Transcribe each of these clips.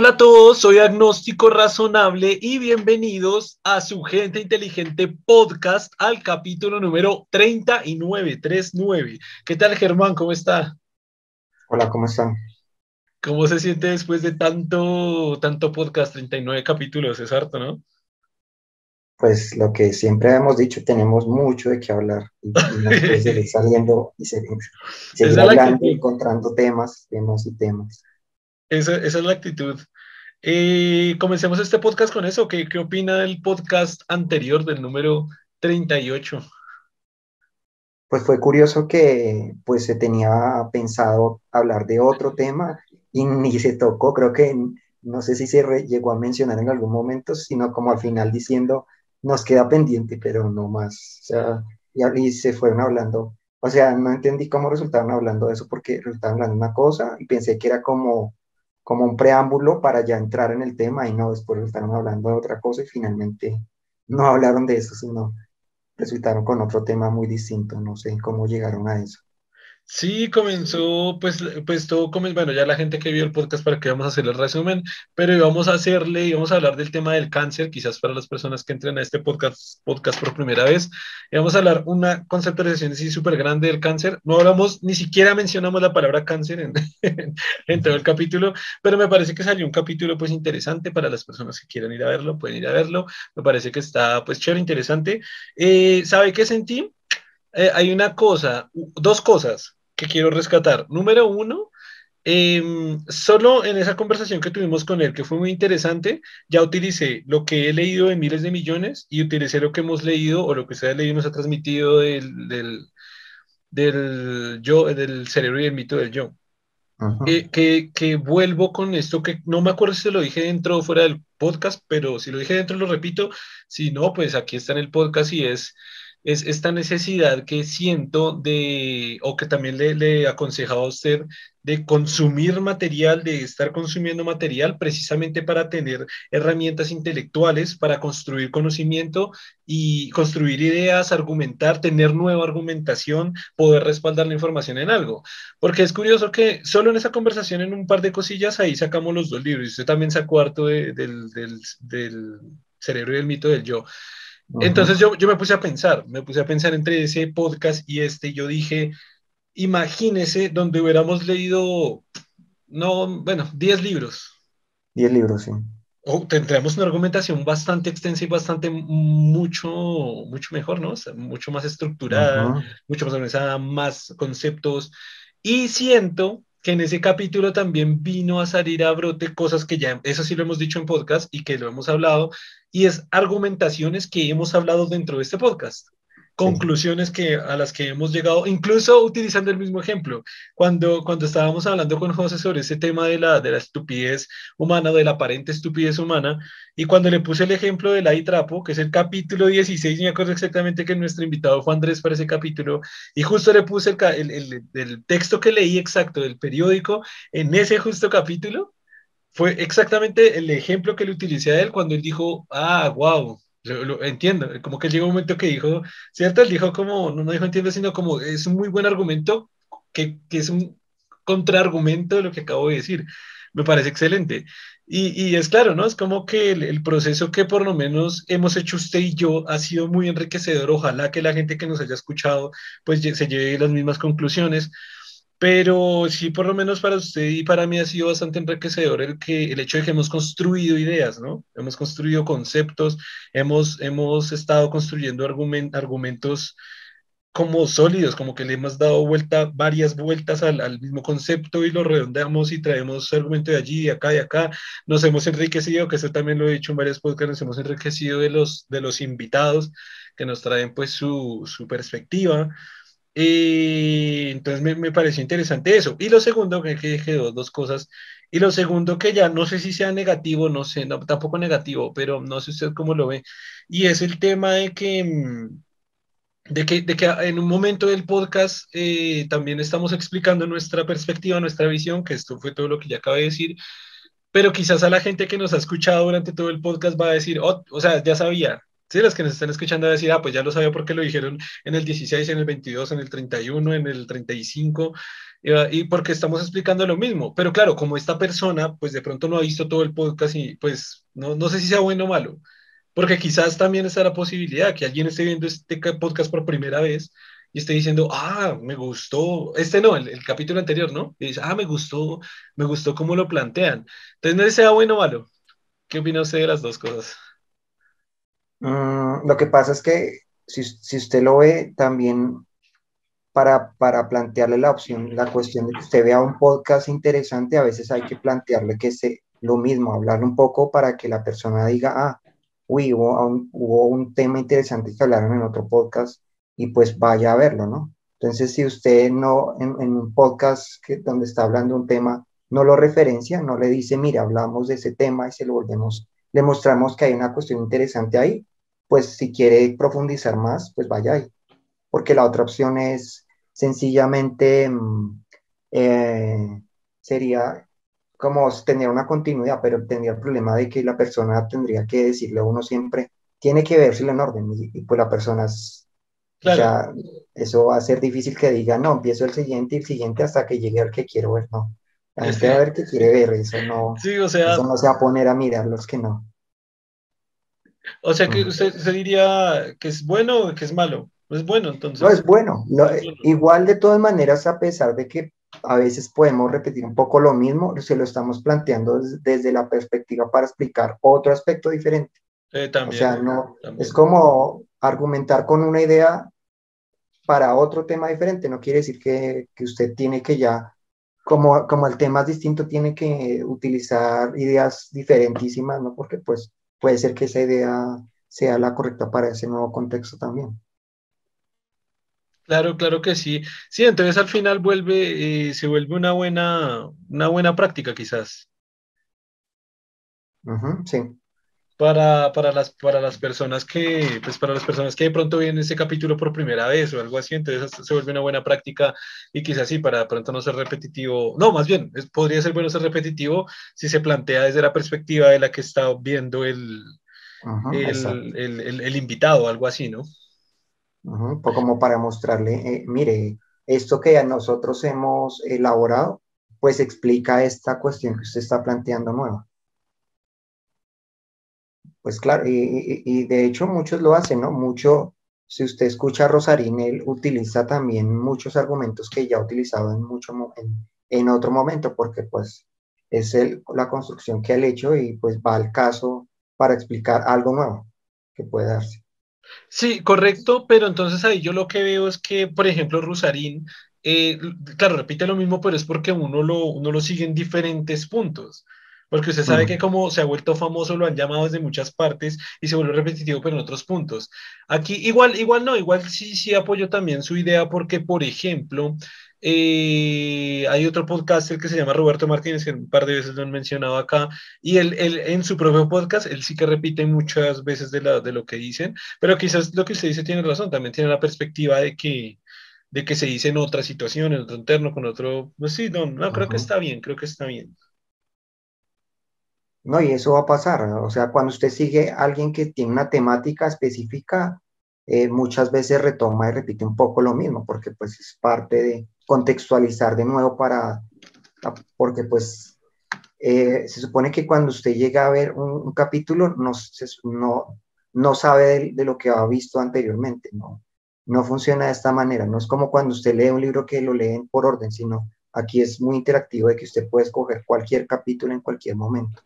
Hola a todos, soy Agnóstico Razonable y bienvenidos a su Gente Inteligente podcast al capítulo número 39, 39. ¿Qué tal Germán? ¿Cómo está? Hola, ¿cómo están? ¿Cómo se siente después de tanto, tanto podcast, 39 capítulos? Es harto, ¿no? Pues lo que siempre hemos dicho, tenemos mucho de qué hablar y, y seguir saliendo y seguir, seguir hablando, encontrando temas, temas y temas. Esa, esa es la actitud. Eh, comencemos este podcast con eso. ¿Qué, ¿Qué opina del podcast anterior, del número 38? Pues fue curioso que pues se tenía pensado hablar de otro tema y ni se tocó, creo que no sé si se llegó a mencionar en algún momento, sino como al final diciendo, nos queda pendiente, pero no más. O sea, y, y se fueron hablando, o sea, no entendí cómo resultaron hablando de eso porque resultaron hablando de una cosa y pensé que era como como un preámbulo para ya entrar en el tema y no después estaban hablando de otra cosa y finalmente no hablaron de eso, sino resultaron con otro tema muy distinto. No sé cómo llegaron a eso. Sí, comenzó, pues, pues todo comenzó, bueno, ya la gente que vio el podcast para que vamos a hacer el resumen, pero íbamos a hacerle, íbamos a hablar del tema del cáncer, quizás para las personas que entren a este podcast, podcast por primera vez, íbamos a hablar una conceptualización así súper grande del cáncer, no hablamos, ni siquiera mencionamos la palabra cáncer en, en, todo el capítulo, pero me parece que salió un capítulo pues interesante para las personas que quieran ir a verlo, pueden ir a verlo, me parece que está pues chévere, interesante. Eh, ¿Sabe qué sentí? Eh, hay una cosa, dos cosas que quiero rescatar. Número uno, eh, solo en esa conversación que tuvimos con él, que fue muy interesante, ya utilicé lo que he leído de miles de millones y utilicé lo que hemos leído o lo que usted ha leído nos ha transmitido del, del, del yo, del cerebro y el mito del yo. Eh, que, que, vuelvo con esto, que no me acuerdo si lo dije dentro o fuera del podcast, pero si lo dije dentro lo repito, si no, pues aquí está en el podcast y es es esta necesidad que siento de, o que también le, le aconsejaba a usted, de consumir material, de estar consumiendo material precisamente para tener herramientas intelectuales, para construir conocimiento y construir ideas, argumentar, tener nueva argumentación, poder respaldar la información en algo. Porque es curioso que solo en esa conversación, en un par de cosillas, ahí sacamos los dos libros. Usted también sacó harto de, del, del, del cerebro y el mito del yo. Entonces yo, yo me puse a pensar, me puse a pensar entre ese podcast y este, yo dije, imagínese donde hubiéramos leído, no, bueno, 10 libros. 10 libros, sí. O tendríamos una argumentación bastante extensa y bastante mucho, mucho mejor, ¿no? mucho más estructurada, mucho más organizada, más conceptos. Y siento que en ese capítulo también vino a salir a brote cosas que ya, eso sí lo hemos dicho en podcast y que lo hemos hablado, y es argumentaciones que hemos hablado dentro de este podcast conclusiones que, a las que hemos llegado, incluso utilizando el mismo ejemplo. Cuando, cuando estábamos hablando con José sobre ese tema de la, de la estupidez humana, de la aparente estupidez humana, y cuando le puse el ejemplo del y trapo, que es el capítulo 16, me acuerdo exactamente que nuestro invitado fue Andrés para ese capítulo, y justo le puse el, el, el texto que leí exacto del periódico en ese justo capítulo, fue exactamente el ejemplo que le utilicé a él cuando él dijo, ah, wow, lo, entiendo, como que llegó un momento que dijo, ¿cierto? Él dijo como, no, no dijo entiendo, sino como es un muy buen argumento que, que es un contraargumento de lo que acabo de decir. Me parece excelente. Y, y es claro, ¿no? Es como que el, el, proceso que por lo menos hemos hecho usted y yo ha sido muy enriquecedor. Ojalá que la gente que nos haya escuchado pues se lleve las mismas conclusiones pero sí, por lo menos para usted y para mí ha sido bastante enriquecedor el, que, el hecho de que hemos construido ideas, ¿no? Hemos construido conceptos, hemos, hemos estado construyendo argument, argumentos como sólidos, como que le hemos dado vuelta, varias vueltas al, al, mismo concepto y lo redondeamos y traemos argumento de allí, de acá, de acá. Nos hemos enriquecido, que eso también lo he dicho en varias podcasts, nos hemos enriquecido de los, de los invitados que nos traen pues su, su perspectiva. Entonces me, me, pareció interesante eso. Y lo segundo, que dije dos, dos, cosas. Y lo segundo, que ya no sé si sea negativo, no sé, no, tampoco negativo, pero no sé usted cómo lo ve. Y es el tema de que, mm, de que, de que en un momento del podcast eh, también estamos explicando nuestra perspectiva, nuestra visión, que esto fue todo lo que ya acabé de decir. Pero quizás a la gente que nos ha escuchado durante todo el podcast va a decir, oh, o sea, ya sabía, Sí, los que nos están escuchando a decir, ah, pues ya lo sabía porque lo dijeron en el 16, en el 22, en el 31, en el 35, y porque estamos explicando lo mismo. Pero claro, como esta persona, pues de pronto no ha visto todo el podcast y pues no, no sé si sea bueno o malo, porque quizás también está la posibilidad que alguien esté viendo este podcast por primera vez y esté diciendo, ah, me gustó, este no, el, capítulo anterior, ¿no? Y dice, ah, me gustó, me gustó cómo lo plantean. Entonces, no sé si sea bueno o malo. ¿Qué opina usted de las dos cosas? Mm, lo que pasa es que si, usted lo ve también para, para, plantearle la opción, la cuestión de que usted vea un podcast interesante, a veces hay que plantearle que se, lo mismo, hablarle un poco para que la persona diga, ah, uy, hubo un, hubo un tema interesante que hablaron en otro podcast y pues vaya a verlo, ¿no? Entonces, si usted no, en, un podcast que, donde está hablando un tema, no lo referencia, no le dice, mira, hablamos de ese tema y se lo volvemos, le mostramos que hay una cuestión interesante ahí, pues si quiere profundizar más, pues vaya ahí. Porque la otra opción es sencillamente, mm, eh, sería como tener una continuidad, pero tendría el problema de que la persona tendría que decirle a uno siempre, tiene que verse en orden, y, pues la persona claro. eso va a ser difícil que diga, no, empiezo el siguiente y el siguiente hasta que llegue al que quiero ver, no. La gente va a ver que quiere ver, eso no, sea, eso no se va a poner a mirar los que no. O sea que usted, diría que es bueno o que es malo. No es bueno, entonces. No es bueno. igual de todas maneras, a pesar de que a veces podemos repetir un poco lo mismo, se lo estamos planteando desde, la perspectiva para explicar otro aspecto diferente. Eh, también, o sea, no, es como argumentar con una idea para otro tema diferente. No quiere decir que, que usted tiene que ya, como, como el tema es distinto, tiene que utilizar ideas diferentísimas, ¿no? Porque pues puede ser que esa idea sea la correcta para ese nuevo contexto también. Claro, claro que sí. Sí, entonces al final vuelve, eh, se vuelve una buena, una buena práctica quizás. sí. Para, para, las, para las personas que, pues para las personas que de pronto vienen ese capítulo por primera vez o algo así, entonces se vuelve una buena práctica y quizás sí, para de pronto no ser repetitivo, no, más bien, podría ser bueno ser repetitivo si se plantea desde la perspectiva de la que está viendo el, el, el, invitado, algo así, ¿no? como para mostrarle, eh, mire, esto que nosotros hemos elaborado, pues explica esta cuestión que usted está planteando nueva. Pues claro, y, de hecho muchos lo hacen, ¿no? Mucho, si usted escucha a Rosarín, él utiliza también muchos argumentos que ya ha utilizado en, mucho, en, otro momento, porque pues es la construcción que ha hecho y pues va al caso para explicar algo nuevo que puede darse. Sí, correcto, pero entonces ahí yo lo que veo es que, por ejemplo, Rusarín, eh, claro, repite lo mismo, pero es porque uno lo, uno lo sigue en diferentes puntos. Porque usted sabe que como se ha vuelto famoso, lo han llamado desde muchas partes y se vuelve repetitivo, pero en otros puntos. Aquí igual, igual no, igual sí, sí apoyo también su idea porque, por ejemplo, eh, hay otro podcaster que se llama Roberto Martínez, que un par de veces lo han mencionado acá, y él, él, en su propio podcast, él sí que repite muchas veces de, la, de lo que dicen, pero quizás lo que usted dice tiene razón, también tiene la perspectiva de que, de que se dice en otra situación, en otro interno, con otro, pues sí, no, no creo que está bien, creo que está bien. No, y eso va a pasar, o sea, cuando usted sigue a alguien que tiene una temática específica, eh, muchas veces retoma y repite un poco lo mismo, porque pues es parte de, contextualizar de nuevo para, porque pues eh, se supone que cuando usted llega a ver un, capítulo no, no, no sabe de, lo que ha visto anteriormente, no, no funciona de esta manera, no es como cuando usted lee un libro que lo leen por orden, sino aquí es muy interactivo de que usted puede escoger cualquier capítulo en cualquier momento.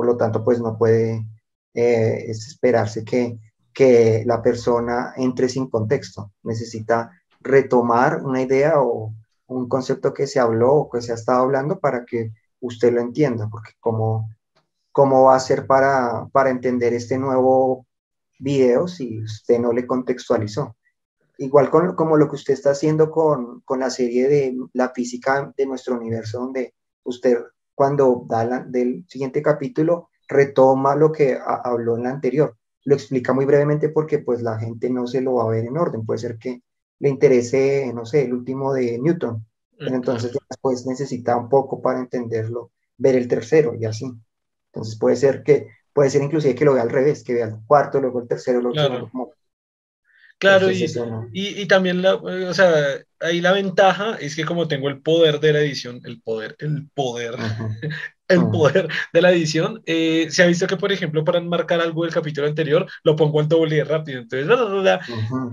Por lo tanto, pues no puede eh, esperarse que, que la persona entre sin contexto. Necesita retomar una idea o un concepto que se habló o que se ha estado hablando para que usted lo entienda, porque cómo, cómo va a ser para, para entender este nuevo video si usted no le contextualizó. Igual con, como lo que usted está haciendo con, con, la serie de la física de nuestro universo, donde usted cuando da la, del siguiente capítulo retoma lo que habló en la anterior. Lo explica muy brevemente porque pues la gente no se lo va a ver en orden. Puede ser que le interese, no sé, el último de Newton. Pero entonces después necesita un poco para entenderlo, ver el tercero y así. Entonces puede ser que puede ser inclusive que lo vea al revés, que vea el cuarto, luego el tercero, luego como Claro, y, y, también, la, o sea, ahí la ventaja es que como tengo el poder de la edición, el poder, el poder, el poder de la edición, eh, se ha visto que, por ejemplo, para enmarcar algo del capítulo anterior, lo pongo al doble rápido. Entonces,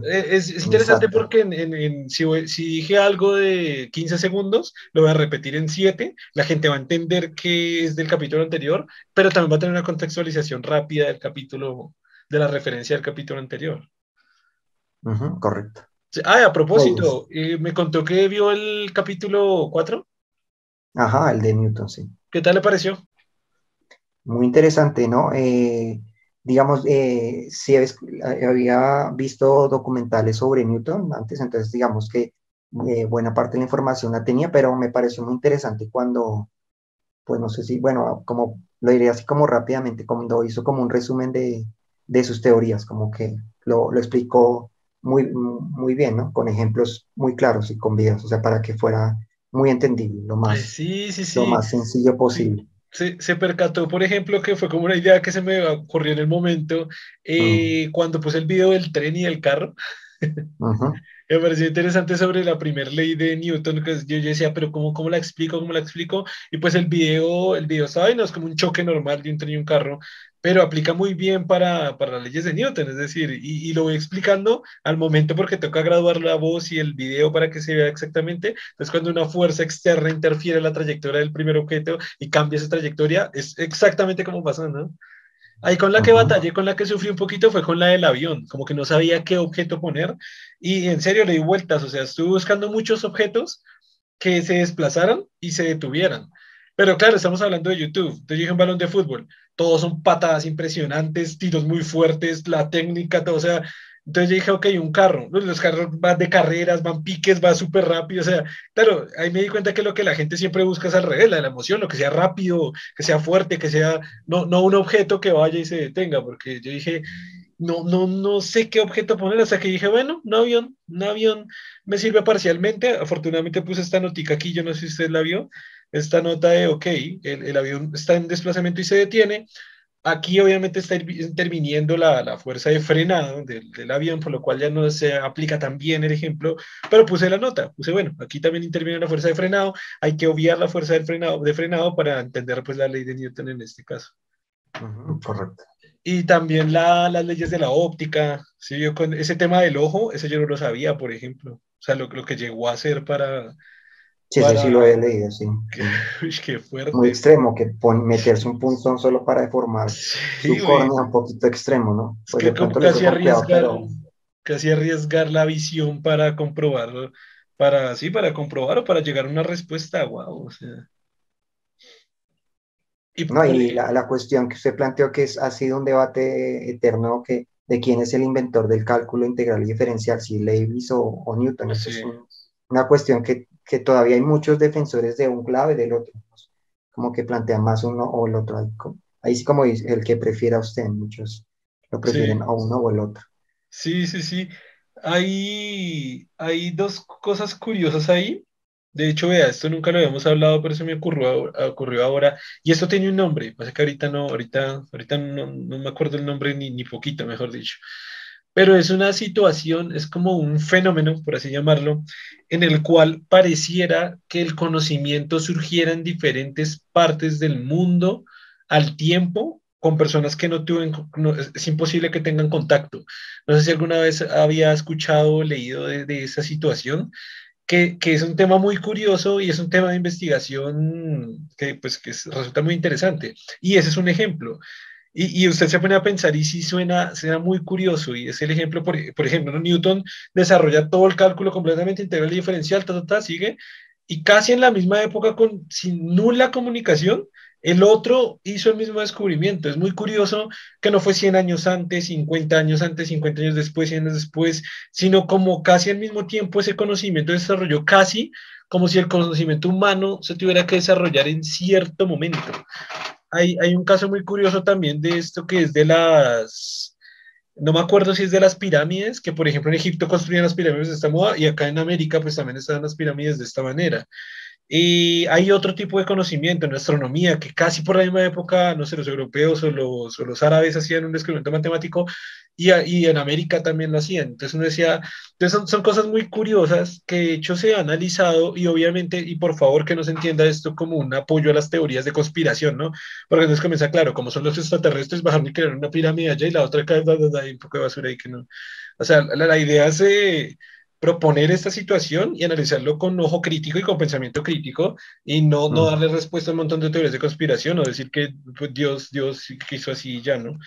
eh, es, es, interesante porque en, en, si, si, dije algo de 15 segundos, lo voy a repetir en 7, la gente va a entender que es del capítulo anterior, pero también va a tener una contextualización rápida del capítulo, de la referencia del capítulo anterior correcto. Ah, a propósito, eh, me contó que vio el capítulo 4. Ajá, el de Newton, sí. ¿Qué tal le pareció? Muy interesante, ¿no? Eh, digamos, eh, si había visto documentales sobre Newton antes, entonces digamos que buena parte de la información la tenía, pero me pareció muy interesante cuando, pues no sé si, bueno, como lo diría así como rápidamente, cuando hizo como un resumen de, de sus teorías, como que lo, lo explicó muy, muy bien, ¿no? Con ejemplos muy claros y con videos, o sea, para que fuera muy entendible, lo más, sí, sí, sí. Lo más sencillo posible. Se, se, percató, por ejemplo, que fue como una idea que se me ocurrió en el momento eh, cuando puse el video del tren y del carro. me pareció interesante sobre la primera ley de Newton, que yo, yo, decía, pero ¿cómo, ¿cómo la explico? ¿Cómo la explico? Y pues el video, el video, ¿sabes? No es como un choque normal de un tren y un carro, pero aplica muy bien para, para las leyes de Newton, es decir, y, y, lo voy explicando al momento porque toca graduar la voz y el video para que se vea exactamente. Entonces, cuando una fuerza externa interfiere en la trayectoria del primer objeto y cambia esa trayectoria, es exactamente como pasa, ¿no? Ahí con la que batallé, con la que sufrí un poquito fue con la del avión, como que no sabía qué objeto poner y en serio le di vueltas, o sea, estuve buscando muchos objetos que se desplazaran y se detuvieran. Pero claro, estamos hablando de YouTube. Entonces dije un balón de fútbol. Todos son patadas impresionantes, tiros muy fuertes, la técnica, todo. O sea, entonces yo dije, ok, un carro. Los carros van de carreras, van piques, va súper rápido. O sea, claro, ahí me di cuenta que lo que la gente siempre busca es al revés, la, la emoción, lo que sea rápido, que sea fuerte, que sea, no, no un objeto que vaya y se detenga, porque yo dije, no, no, no sé qué objeto poner, hasta que dije, bueno, un avión, un avión me sirve parcialmente. Afortunadamente puse esta notica aquí, yo no sé si usted la vio esta nota de, ok, el, avión está en desplazamiento y se detiene. Aquí obviamente está interviniendo la, la fuerza de frenado del, del, avión, por lo cual ya no se aplica tan bien el ejemplo, pero puse la nota, puse, bueno, aquí también interviene la fuerza de frenado, hay que obviar la fuerza del frenado, de frenado para entender pues la ley de Newton en este caso. correcto. Y también la, las leyes de la óptica, ¿sí? Yo con ese tema del ojo, ese yo no lo sabía, por ejemplo. O sea, lo, lo que llegó a ser para, Sí, sí, sí lo he leído, sí. Qué, fuerte. Muy extremo, que meterse un punzón solo para deformar su córnea un poquito extremo, ¿no? Pues que casi, arriesgar, casi arriesgar la visión para comprobar, para, sí, para comprobar o para llegar a una respuesta, wow, o sea. Y, no, y la, la, cuestión que usted planteó que es, ha sido un debate eterno que, de quién es el inventor del cálculo integral y diferencial, si Leibniz o, o Newton. Sí. Es una cuestión que que todavía hay muchos defensores de un clave del otro, como que plantean más uno o el otro. Ahí, sí como el que prefiera usted, muchos lo prefieren a uno o el otro. Sí, sí, sí. Hay, hay dos cosas curiosas ahí. De hecho, vea, esto nunca lo habíamos hablado, pero se me ocurrió, ocurrió ahora. Y esto tiene un nombre. Pasa que ahorita no, ahorita, ahorita no, no me acuerdo el nombre ni, ni poquito, mejor dicho pero es una situación, es como un fenómeno, por así llamarlo, en el cual pareciera que el conocimiento surgiera en diferentes partes del mundo al tiempo con personas que no tuvieron, es, imposible que tengan contacto. No sé si alguna vez había escuchado o leído de, esa situación, que, que, es un tema muy curioso y es un tema de investigación que, pues, que resulta muy interesante. Y ese es un ejemplo. Y, usted se pone a pensar y sí suena, suena muy curioso y es el ejemplo, por, por ejemplo, Newton desarrolla todo el cálculo completamente integral y diferencial, ta, ta, ta, sigue, y casi en la misma época, con, sin nula comunicación, el otro hizo el mismo descubrimiento. Es muy curioso que no fue 100 años antes, 50 años antes, 50 años después, 100 años después, sino como casi al mismo tiempo ese conocimiento desarrolló casi como si el conocimiento humano se tuviera que desarrollar en cierto momento hay, un caso muy curioso también de esto que es de las, no me acuerdo si es de las pirámides, que por ejemplo en Egipto construían las pirámides de esta moda y acá en América pues también están las pirámides de esta manera. Y hay otro tipo de conocimiento en astronomía que casi por la misma época, no sé, los europeos o los, o los árabes hacían un descubrimiento matemático y, y, en América también lo hacían. Entonces uno decía, entonces son, son, cosas muy curiosas que de hecho se ha analizado y obviamente, y por favor que no se entienda esto como un apoyo a las teorías de conspiración, ¿no? Porque entonces comienza, claro, como son los extraterrestres, bajaron y crearon una pirámide allá y la otra acá, hay un poco de basura ahí que no. O sea, la, la idea es proponer esta situación y analizarlo con ojo crítico y con pensamiento crítico y no, no mm. darle respuesta a un montón de teorías de conspiración o decir que pues, Dios, Dios quiso así y ya, ¿no?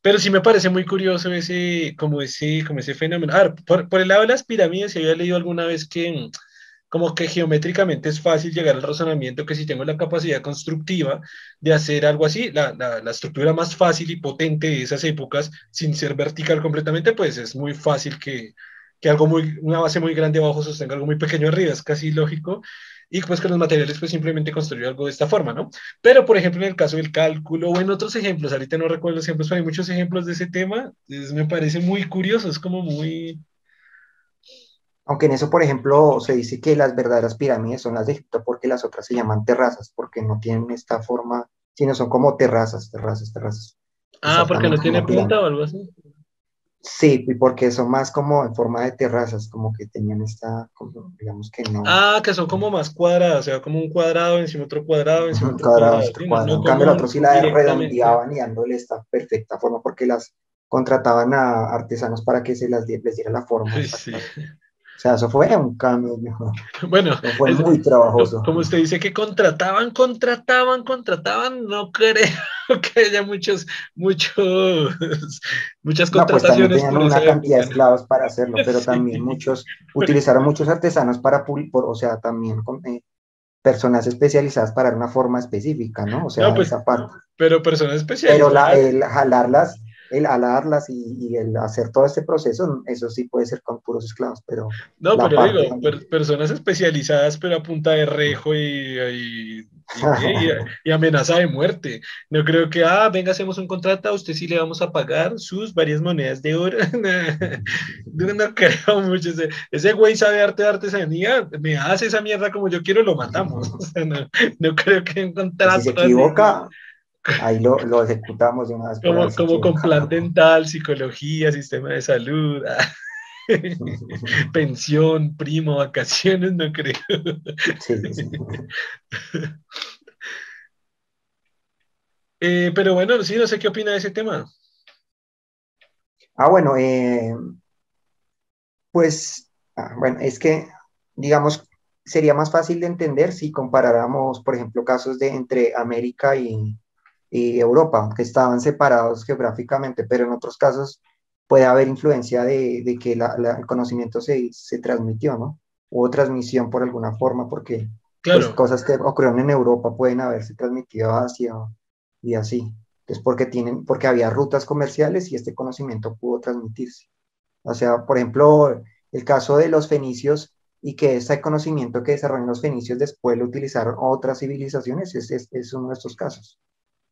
Pero sí me parece muy curioso ese, como ese, como ese fenómeno. A ver, por, por el lado de las pirámides, si había leído alguna vez que como que geométricamente es fácil llegar al razonamiento que si tengo la capacidad constructiva de hacer algo así, la, la, la, estructura más fácil y potente de esas épocas, sin ser vertical completamente, pues es muy fácil que, que algo muy, una base muy grande abajo sostenga algo muy pequeño arriba, es casi lógico, y pues con los materiales pues simplemente construir algo de esta forma, ¿no? Pero por ejemplo en el caso del cálculo o en otros ejemplos, ahorita no recuerdo los ejemplos, pero hay muchos ejemplos de ese tema, me parece muy curioso, es como muy... Aunque en eso, por ejemplo, se dice que las verdaderas pirámides son las de Egipto porque las otras se llaman terrazas, porque no tienen esta forma, sino son como terrazas, terrazas, terrazas. Ah, porque no tiene punta o algo así. Sí, porque son más como en forma de terrazas, como que tenían esta, digamos que no. Ah, que son como más cuadradas, o sea, como un cuadrado encima otro cuadrado, encima otro cuadrado. cuadrado. en cambio, el otro sí la redondeaban y dándole esta perfecta forma, porque las contrataban a artesanos para que se las les diera la forma. Sí, O sea, eso fue un cambio. Bueno, fue muy trabajoso. Como usted dice que contrataban, contrataban, contrataban, no creo que haya muchos, muchos, muchas contrataciones. No, pues una cantidad de esclavos para hacerlo, pero también muchos, utilizaron muchos artesanos para, por, o sea, también con, eh, personas especializadas para una forma específica, ¿no? O sea, pues, esa parte. Pero personas especializadas. Pero la, el jalarlas el alarlas y, el hacer todo este proceso, eso sí puede ser con puros esclavos, pero... No, pero digo, personas especializadas, pero a punta de rejo y, y, amenaza de muerte. No creo que, ah, venga, hacemos un contrato, a usted sí le vamos a pagar sus varias monedas de oro. no, creo mucho. Ese, güey sabe arte de artesanía, me hace esa mierda como yo quiero, lo matamos. no, creo que un contrato... Si se equivoca... Ahí lo, lo, ejecutamos de una vez. Como, como con plan dental, psicología, sistema de salud, pensión, primo, vacaciones, no creo. Sí, sí. Eh, pero bueno, sí, no sé qué opina de ese tema. Ah, bueno, eh, pues, ah, bueno, es que, digamos, sería más fácil de entender si comparáramos, por ejemplo, casos de entre América y, y Europa, que estaban separados geográficamente, pero en otros casos puede haber influencia de, de que la, el conocimiento se, se, transmitió, ¿no? Hubo transmisión por alguna forma, porque pues, cosas que ocurrieron en Europa pueden haberse transmitido hacia y así. Es porque, tienen, porque había rutas comerciales y este conocimiento pudo transmitirse. O sea, por ejemplo, el caso de los fenicios y que ese conocimiento que desarrollaron los fenicios después lo utilizaron otras civilizaciones, es, es, es uno de estos casos.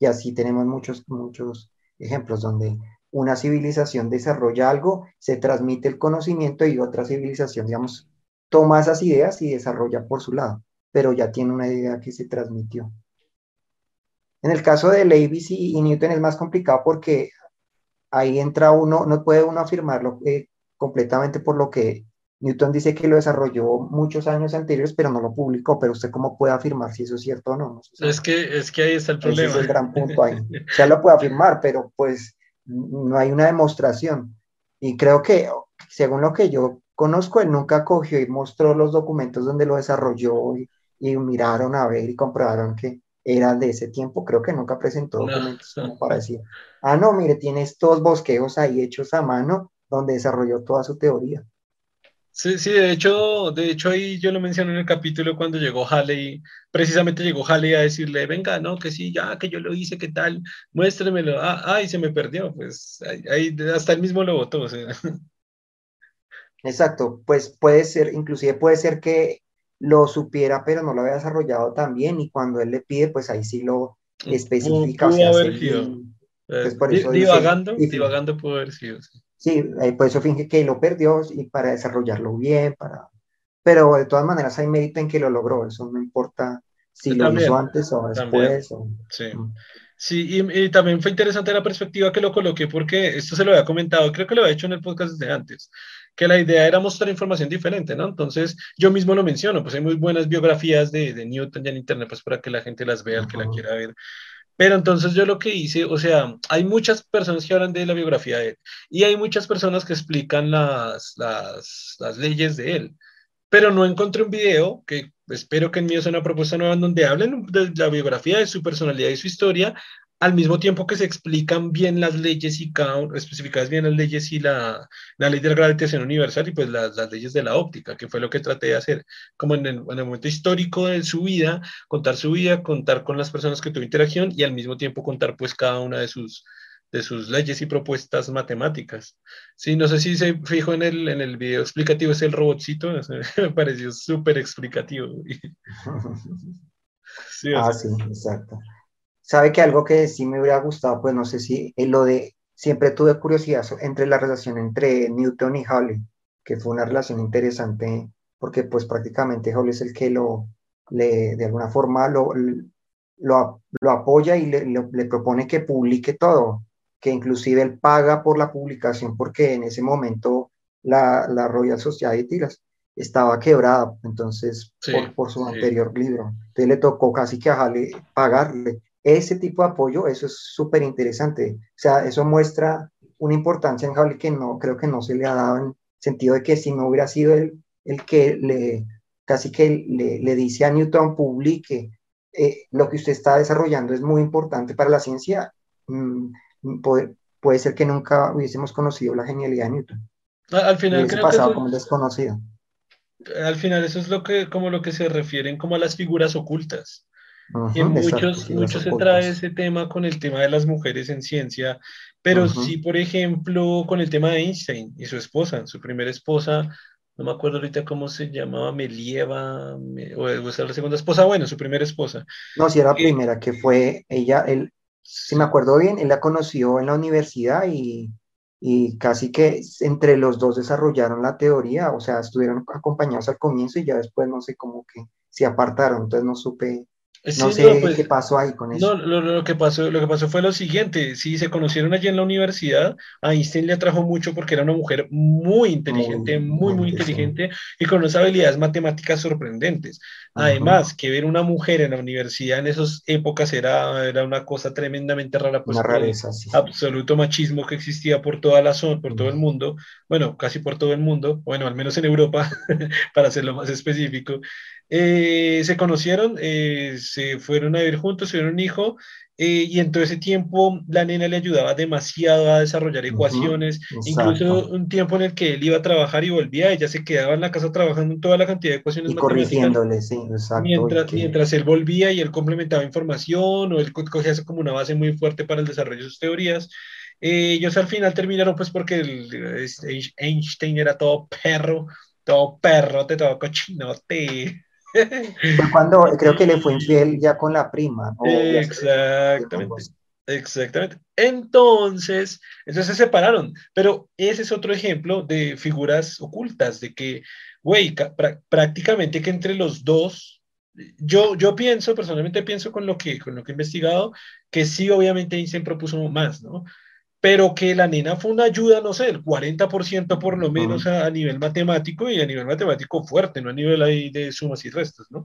Y así tenemos muchos, muchos ejemplos donde una civilización desarrolla algo, se transmite el conocimiento y otra civilización, digamos, toma esas ideas y desarrolla por su lado, pero ya tiene una idea que se transmitió. En el caso de Leibniz y, Newton es más complicado porque ahí entra uno, no puede uno afirmarlo eh, completamente por lo que Newton dice que lo desarrolló muchos años anteriores, pero no lo publicó, pero usted cómo puede afirmar si eso es cierto o no. es, que, es que ahí está el problema. Ese es el gran punto ahí. Ya lo puede afirmar, pero pues no hay una demostración. Y creo que, según lo que yo conozco, él nunca cogió y mostró los documentos donde lo desarrolló y, miraron a ver y comprobaron que era de ese tiempo. Creo que nunca presentó documentos como para decir, ah, no, mire, tiene estos bosquejos ahí hechos a mano donde desarrolló toda su teoría. Sí, sí, de hecho, de hecho ahí yo lo mencioné en el capítulo cuando llegó Halley, precisamente llegó Halley a decirle, venga, no, que sí, ya, que yo lo hice, ¿qué tal? Muéstremelo. Ah, ay, se me perdió, pues ahí, hasta él mismo lo votó. O sea. Exacto, pues puede ser, inclusive puede ser que lo supiera, pero no lo había desarrollado tan bien y cuando él le pide, pues ahí sí lo especifica. o sea, pues por eso divagando, divagando pudo haber sido. Sí, eh, por eso finge que lo perdió y para desarrollarlo bien, para, pero de todas maneras hay mérito en que lo logró, eso no importa si lo hizo antes o después. Sí. Mm. Sí, y, también fue interesante la perspectiva que lo coloqué porque esto se lo había comentado, creo que lo había hecho en el podcast desde antes, que la idea era mostrar información diferente, ¿no? Entonces, yo mismo lo menciono, pues hay muy buenas biografías de, de Newton ya en Internet, pues para que la gente las vea, el que la quiera ver. Pero entonces yo lo que hice, o sea, hay muchas personas que hablan de la biografía de él y hay muchas personas que explican las, las, las leyes de él, pero no encontré un video que espero que en mí sea una propuesta nueva en donde hablen de la biografía, de su personalidad y su historia, al mismo tiempo que se explican bien las leyes y cada, especificadas bien las leyes y la, la ley de la gravitación universal y pues las, las, leyes de la óptica, que fue lo que traté de hacer, como en el, en el, momento histórico de su vida, contar su vida, contar con las personas que tuvo interacción y al mismo tiempo contar pues cada una de sus, de sus leyes y propuestas matemáticas. Sí, no sé si se fijó en el, en el video explicativo, es el robotcito, me pareció súper explicativo. sí, ah, sí, exacto. Sabe que algo que sí me hubiera gustado, pues no sé si es lo de, siempre tuve curiosidad entre la relación entre Newton y Halley, que fue una relación interesante, porque pues prácticamente Halley es el que lo, le, de alguna forma lo, lo, lo apoya y le, le, propone que publique todo, que inclusive él paga por la publicación porque en ese momento la, la Royal Society estaba quebrada, entonces por, por, su anterior libro. Entonces le tocó casi que a Halley pagarle ese tipo de apoyo, eso es súper interesante. O sea, eso muestra una importancia en Halley que no, creo que no se le ha dado en sentido de que si no hubiera sido él el que le, casi que le, le dice a Newton, publique, eh, lo que usted está desarrollando es muy importante para la ciencia, mm, puede, puede, ser que nunca hubiésemos conocido la genialidad de Newton. Al final creo pasado que como desconocido. Al final eso es lo que, como lo que se refieren como a las figuras ocultas y muchos, muchos se trae ese tema con el tema de las mujeres en ciencia, pero sí, por ejemplo, con el tema de Einstein y su esposa, su primera esposa, no me acuerdo ahorita cómo se llamaba, Melieva, o, o sea, la segunda esposa, bueno, su primera esposa. No, si era la primera, que fue ella, él, si me acuerdo bien, él la conoció en la universidad y, y casi que entre los dos desarrollaron la teoría, o sea, estuvieron acompañados al comienzo y ya después no sé cómo que se apartaron, entonces no supe no sé pues, qué pasó ahí con eso. No, lo, que pasó, lo que pasó fue lo siguiente, sí, se conocieron allí en la universidad, a Einstein le atrajo mucho porque era una mujer muy inteligente, muy, muy, inteligente y con unas habilidades matemáticas sorprendentes. Además, que ver una mujer en la universidad en esas épocas era, era una cosa tremendamente rara, pues una rareza, sí. absoluto machismo que existía por toda la zona, por todo el mundo, bueno, casi por todo el mundo, bueno, al menos en Europa, para hacerlo más específico. Eh, se conocieron, eh, se fueron a vivir juntos, tuvieron un hijo, eh, y en todo ese tiempo la nena le ayudaba demasiado a desarrollar ecuaciones, incluso un tiempo en el que él iba a trabajar y volvía, ella se quedaba en la casa trabajando en toda la cantidad de ecuaciones. Y corrigiéndole, sí, exacto. Mientras, mientras él volvía y él complementaba información o él cogía como una base muy fuerte para el desarrollo de sus teorías. ellos al final terminaron pues porque Einstein era todo perro, todo perro, te todo cochinote. Fue cuando creo que le fue infiel ya con la prima. Exactamente. Exactamente. Entonces, entonces se separaron. Pero ese es otro ejemplo de figuras ocultas, de que, güey, prácticamente que entre los dos, yo, yo pienso, personalmente pienso con lo, que, con lo que he investigado, que sí, obviamente Einstein propuso más, ¿no? Pero que la nena fue una ayuda, no sé, el 40% por lo menos a, nivel matemático y a nivel matemático fuerte, no a nivel ahí de sumas y restas, ¿no?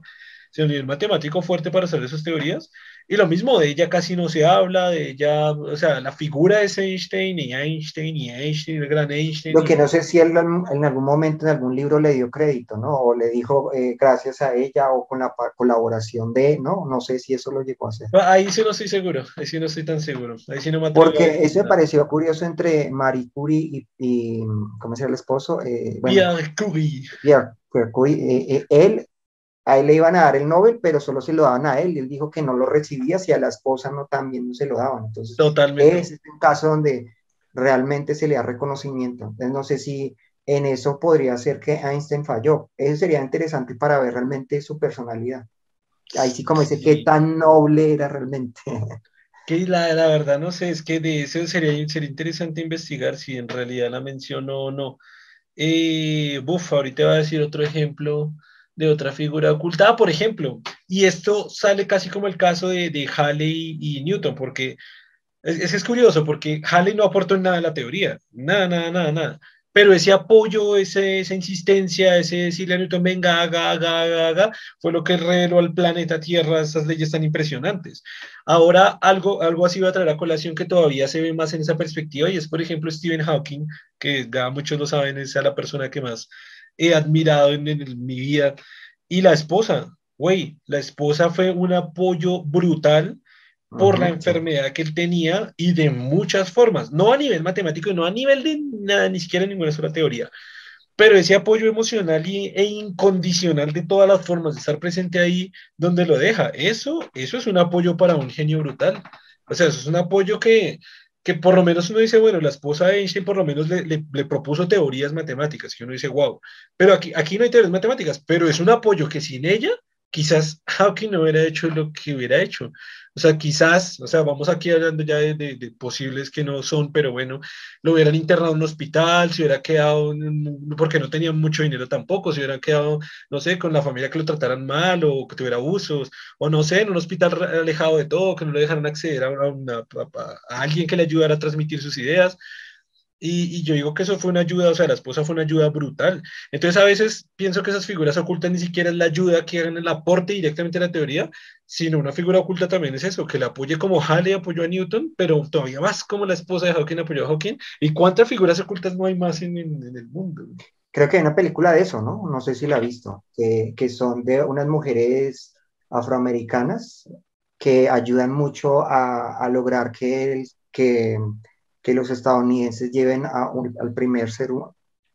Sino a nivel matemático fuerte para hacer esas teorías. Y lo mismo de ella casi no se habla, de ella, o sea, la figura es Einstein y Einstein y Einstein, el gran Einstein. Lo que no sé si él en algún momento en algún libro le dio crédito, ¿no? O le dijo eh, gracias a ella o con la colaboración de, ¿no? No sé si eso lo llegó a hacer. Ahí sí no estoy seguro, ahí sí no estoy tan seguro. Ahí sí no me Porque eso me pareció curioso entre Marie Curie y, ¿cómo se llama el esposo? Eh, Pierre Curie. Pierre, Curie. Eh, él a él le iban a dar el Nobel, pero solo se lo daban a él. Y él dijo que no lo recibía si a la esposa no también no se lo daban. Entonces, Totalmente. ese es un caso donde realmente se le da reconocimiento. Entonces, no sé si en eso podría ser que Einstein falló. Eso sería interesante para ver realmente su personalidad. Ahí sí, como dice, qué tan noble era realmente. Que la, la verdad, no sé, es que de eso sería, sería interesante investigar si en realidad la mencionó o no Eh, buf, ahorita voy a decir otro ejemplo de otra figura ocultada, por ejemplo, y esto sale casi como el caso de, de Halley y Newton, porque es, es, curioso, porque Halley no aportó nada a la teoría, nada, nada, nada, nada pero ese apoyo, ese, esa insistencia, ese decirle a Newton, venga, haga, haga, haga, haga, fue lo que reveló al planeta Tierra esas leyes tan impresionantes. Ahora, algo, algo así va a traer a colación que todavía se ve más en esa perspectiva, y es, por ejemplo, Stephen Hawking, que ya muchos lo saben, es la persona que más he admirado en, en mi vida, y la esposa, güey, la esposa fue un apoyo brutal por la enfermedad que él tenía y de muchas formas, no a nivel matemático, no a nivel de nada, ni siquiera ninguna sola teoría, pero ese apoyo emocional y, e incondicional de todas las formas de estar presente ahí donde lo deja, eso, eso es un apoyo para un genio brutal. O sea, eso es un apoyo que, que por lo menos uno dice, bueno, la esposa de Einstein por lo menos le, le, propuso teorías matemáticas, que uno dice, wow, pero aquí, aquí no hay teorías matemáticas, pero es un apoyo que sin ella quizás Hawking no hubiera hecho lo que hubiera hecho. O sea, quizás, o sea, vamos aquí hablando ya de, de, posibles que no son, pero bueno, lo hubieran internado en un hospital, se hubiera quedado, porque no tenían mucho dinero tampoco, se hubieran quedado, no sé, con la familia que lo trataran mal o que tuviera abusos, o no sé, en un hospital alejado de todo, que no le dejaran acceder a, una, a, a alguien que le ayudara a transmitir sus ideas. Y, yo digo que eso fue una ayuda, o sea, la esposa fue una ayuda brutal. Entonces a veces pienso que esas figuras ocultas ni siquiera es la ayuda que hagan el aporte directamente a la teoría, sino una figura oculta también es eso, que le apoye como Halley apoyó a Newton, pero todavía más como la esposa de Hawking apoyó a Hawking. ¿Y cuántas figuras ocultas no hay más en, en, el mundo? Creo que hay una película de eso, ¿no? No sé si la ha visto, que, que son de unas mujeres afroamericanas que ayudan mucho a, a lograr que, que que los estadounidenses lleven a al primer ser,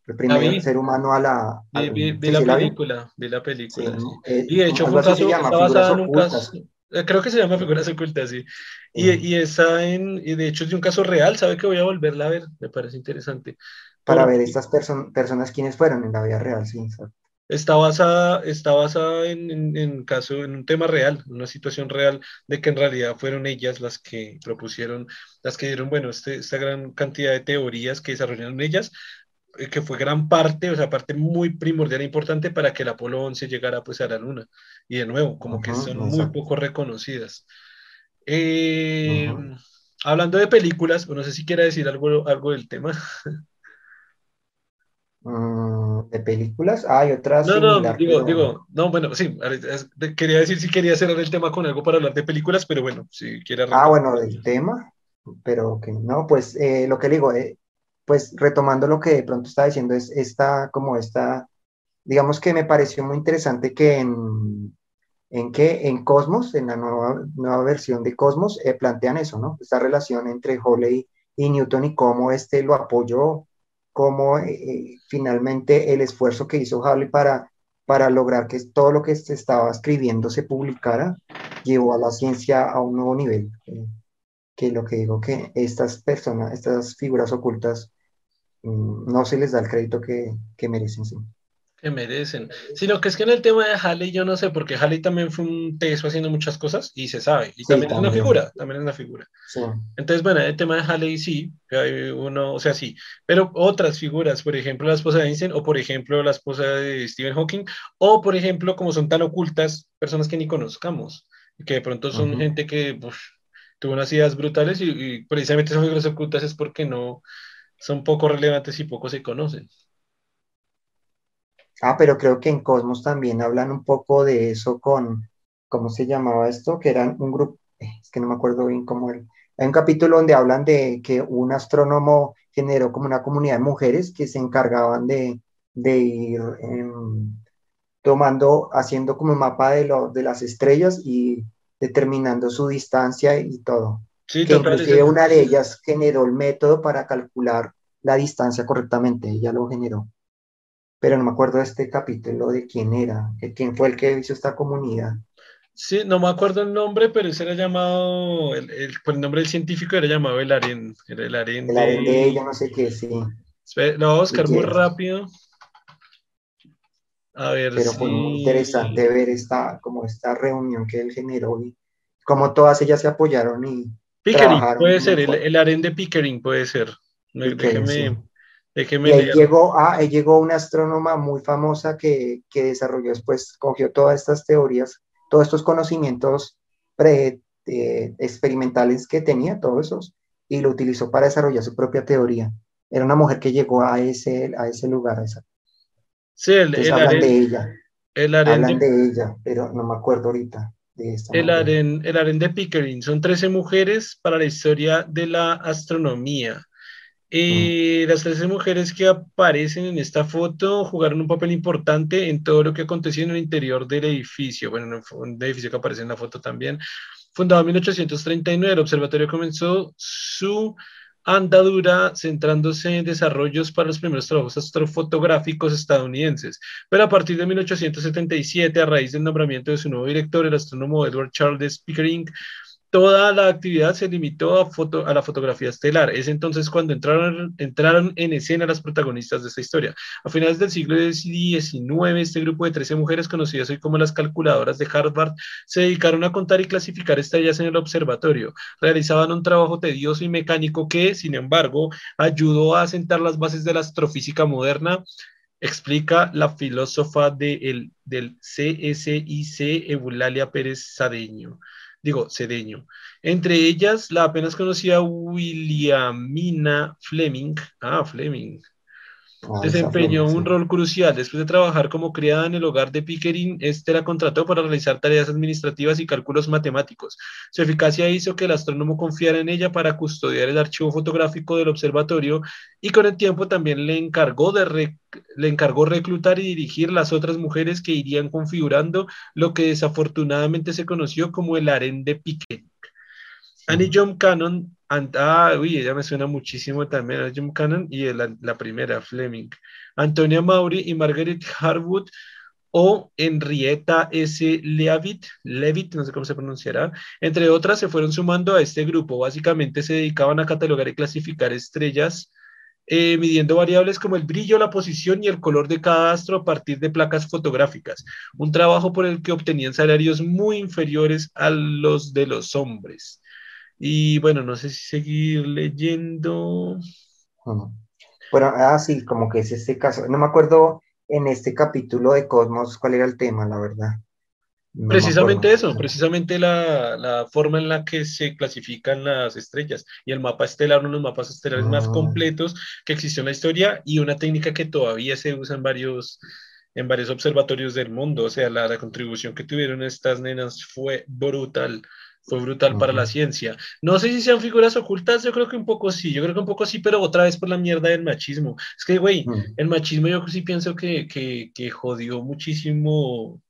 el primer ser humano a la... vi, la película, vi la película. Eh, y de hecho fue un caso, está basada en un caso, eh, creo que se llama Figuras Ocultas, sí. Y, y está en, y de hecho es de un caso real, sabe que voy a volverla a ver, me parece interesante. Para ver estas personas quiénes fueron en la vida real, sí. Está basada, está basada en, en, caso, en un tema real, una situación real de que en realidad fueron ellas las que propusieron, las que dieron, bueno, este, esta gran cantidad de teorías que desarrollaron ellas, eh, que fue gran parte, o sea, parte muy primordial e importante para que el Apolo 11 llegara pues a la Luna. Y de nuevo, como que son muy poco reconocidas. Eh, hablando de películas, no sé si quiera decir algo, algo del tema. Mm, de películas. hay otras. No, no, digo, digo, no, bueno, sí, quería decir si quería cerrar el tema con algo para hablar de películas, pero bueno, si quiere. Ah, bueno, del tema, pero que no, pues eh, lo que digo, eh, pues retomando lo que de pronto estaba diciendo, es esta, como esta, digamos que me pareció muy interesante que en, en que en Cosmos, en la nueva, nueva versión de Cosmos, eh, plantean eso, ¿no? Esta relación entre Halley y Newton y cómo este lo apoyó cómo eh, eh, finalmente el esfuerzo que hizo Halley para, para lograr que todo lo que se estaba escribiendo se publicara, llevó a la ciencia a un nuevo nivel. Eh, que lo que digo que estas personas, estas figuras ocultas, mm, no se les da el crédito que, que merecen. Sí que merecen. Sino que es que en el tema de Halley yo no sé, porque Halley también fue un teso haciendo muchas cosas y se sabe. Y también, es una figura, también es una figura. Entonces, bueno, el tema de Halley sí, hay uno, o sea, sí. Pero otras figuras, por ejemplo, la esposa de Einstein, o por ejemplo, la esposa de Stephen Hawking, o por ejemplo, como son tan ocultas, personas que ni conozcamos, que de pronto son gente que tuvo unas ideas brutales y, y precisamente son figuras ocultas es porque no son poco relevantes y poco se conocen. Ah, pero creo que en Cosmos también hablan un poco de eso con, ¿cómo se llamaba esto? Que eran un grupo, eh, es que no me acuerdo bien cómo era. Hay un capítulo donde hablan de que un astrónomo generó como una comunidad de mujeres que se encargaban de, ir em, tomando, haciendo como un mapa de, lo, de las estrellas y determinando su distancia y todo. Sí, que inclusive una de ellas generó el método para calcular la distancia correctamente, ella lo generó pero no me acuerdo de este capítulo de quién era, de quién fue el que hizo esta comunidad. Sí, no me acuerdo el nombre, pero ese era llamado, el, el, el nombre del científico era llamado el Aren, era el Aren el Aren de... ella, no sé qué, sí. Lo voy a buscar muy rápido. A ver Pero fue muy interesante ver esta, como esta reunión que él generó y como todas ellas se apoyaron y Pickering, puede ser, el, el, Aren de Pickering puede ser. Pickering, déjeme, y ahí llegó, ah, llegó una astrónoma muy famosa que, que, desarrolló después, cogió todas estas teorías, todos estos conocimientos pre, eh, experimentales que tenía, todos esos, y lo utilizó para desarrollar su propia teoría. Era una mujer que llegó a ese, a ese lugar. A esa. Sí, el, el hablan de ella. El hablan de... ella, pero no me acuerdo ahorita. De esta el, aren, el aren de Pickering son 13 mujeres para la historia de la astronomía. Y mm. Las 13 mujeres que aparecen en esta foto jugaron un papel importante en todo lo que aconteció en el interior del edificio. Bueno, un edificio que aparece en la foto también. Fundado en 1839, el observatorio comenzó su andadura centrándose en desarrollos para los primeros trabajos astrofotográficos estadounidenses. Pero a partir de 1877, a raíz del nombramiento de su nuevo director, el astrónomo Edward Charles Pickering, toda la actividad se limitó a, foto, a la fotografía estelar. Es entonces cuando entraron, entraron en escena las protagonistas de esta historia. A finales del siglo XIX, este grupo de 13 mujeres conocidas hoy como las calculadoras de Harvard se dedicaron a contar y clasificar estrellas en el observatorio. Realizaban un trabajo tedioso y mecánico que, sin embargo, ayudó a sentar las bases de la astrofísica moderna explica la filósofa de el, del CSIC, Eulalia Pérez Sadeño digo, Cedeño. Entre ellas, la apenas conocida Williamina Fleming. Ah, Fleming. Ah, desempeñó un rol crucial. Después de trabajar como criada en el hogar de Pickering, este la contrató para realizar tareas administrativas y cálculos matemáticos. Su eficacia hizo que el astrónomo confiara en ella para custodiar el archivo fotográfico del observatorio y con el tiempo también le encargó, de le encargó reclutar y dirigir las otras mujeres que irían configurando lo que desafortunadamente se conoció como el harén de Pickering. Annie John Cannon ah, uy, ella me suena muchísimo también a Jim Cannon y la, la, primera, Fleming. Antonia Maury y Margaret Harwood o Henrietta S. Leavitt, Levitt, no sé cómo se pronunciará, entre otras se fueron sumando a este grupo. Básicamente se dedicaban a catalogar y clasificar estrellas, eh, midiendo variables como el brillo, la posición y el color de cada astro a partir de placas fotográficas. Un trabajo por el que obtenían salarios muy inferiores a los de los hombres. Y bueno, no sé si seguir leyendo. Bueno, así ah, como que es este caso. No me acuerdo en este capítulo de Cosmos cuál era el tema, la verdad. precisamente eso, precisamente la, la, forma en la que se clasifican las estrellas y el mapa estelar, uno de los mapas estelares más ah. completos que existió en la historia y una técnica que todavía se usa en varios, en varios observatorios del mundo. O sea, la, la contribución que tuvieron estas nenas fue brutal fue brutal para la ciencia. No sé si sean figuras ocultas, yo creo que un poco sí, yo creo que un poco sí, pero otra vez por la mierda del machismo. Es que, güey, el machismo yo sí pienso que, que, que, jodió muchísimo,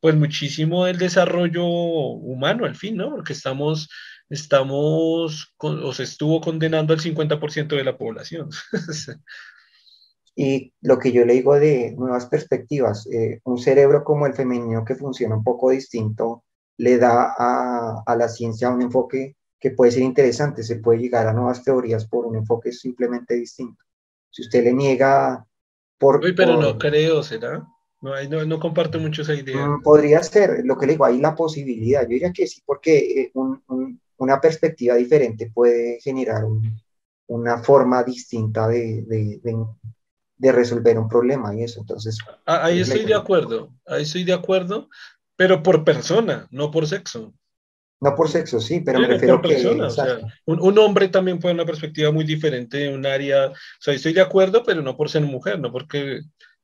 pues muchísimo el desarrollo humano al fin, ¿no? Porque estamos, estamos, o se estuvo condenando al 50% de la población. Y lo que yo le digo de nuevas perspectivas, eh, un cerebro como el femenino que funciona un poco distinto le da a, la ciencia un enfoque que puede ser interesante, se puede llegar a nuevas teorías por un enfoque simplemente distinto. Si usted le niega por... Uy, pero no creo, ¿será? No, no, comparto mucho esa idea. Mm, podría ser, lo que le digo, hay la posibilidad. Yo diría que sí, porque eh, una perspectiva diferente puede generar una forma distinta de, de, de, resolver un problema y eso. Entonces, ah, ahí estoy de acuerdo, ahí estoy de acuerdo, pero por persona, no por sexo. No por sexo, sí, pero me refiero a que... un, hombre también puede una perspectiva muy diferente un área... O sea, estoy de acuerdo, pero no por ser mujer, no porque...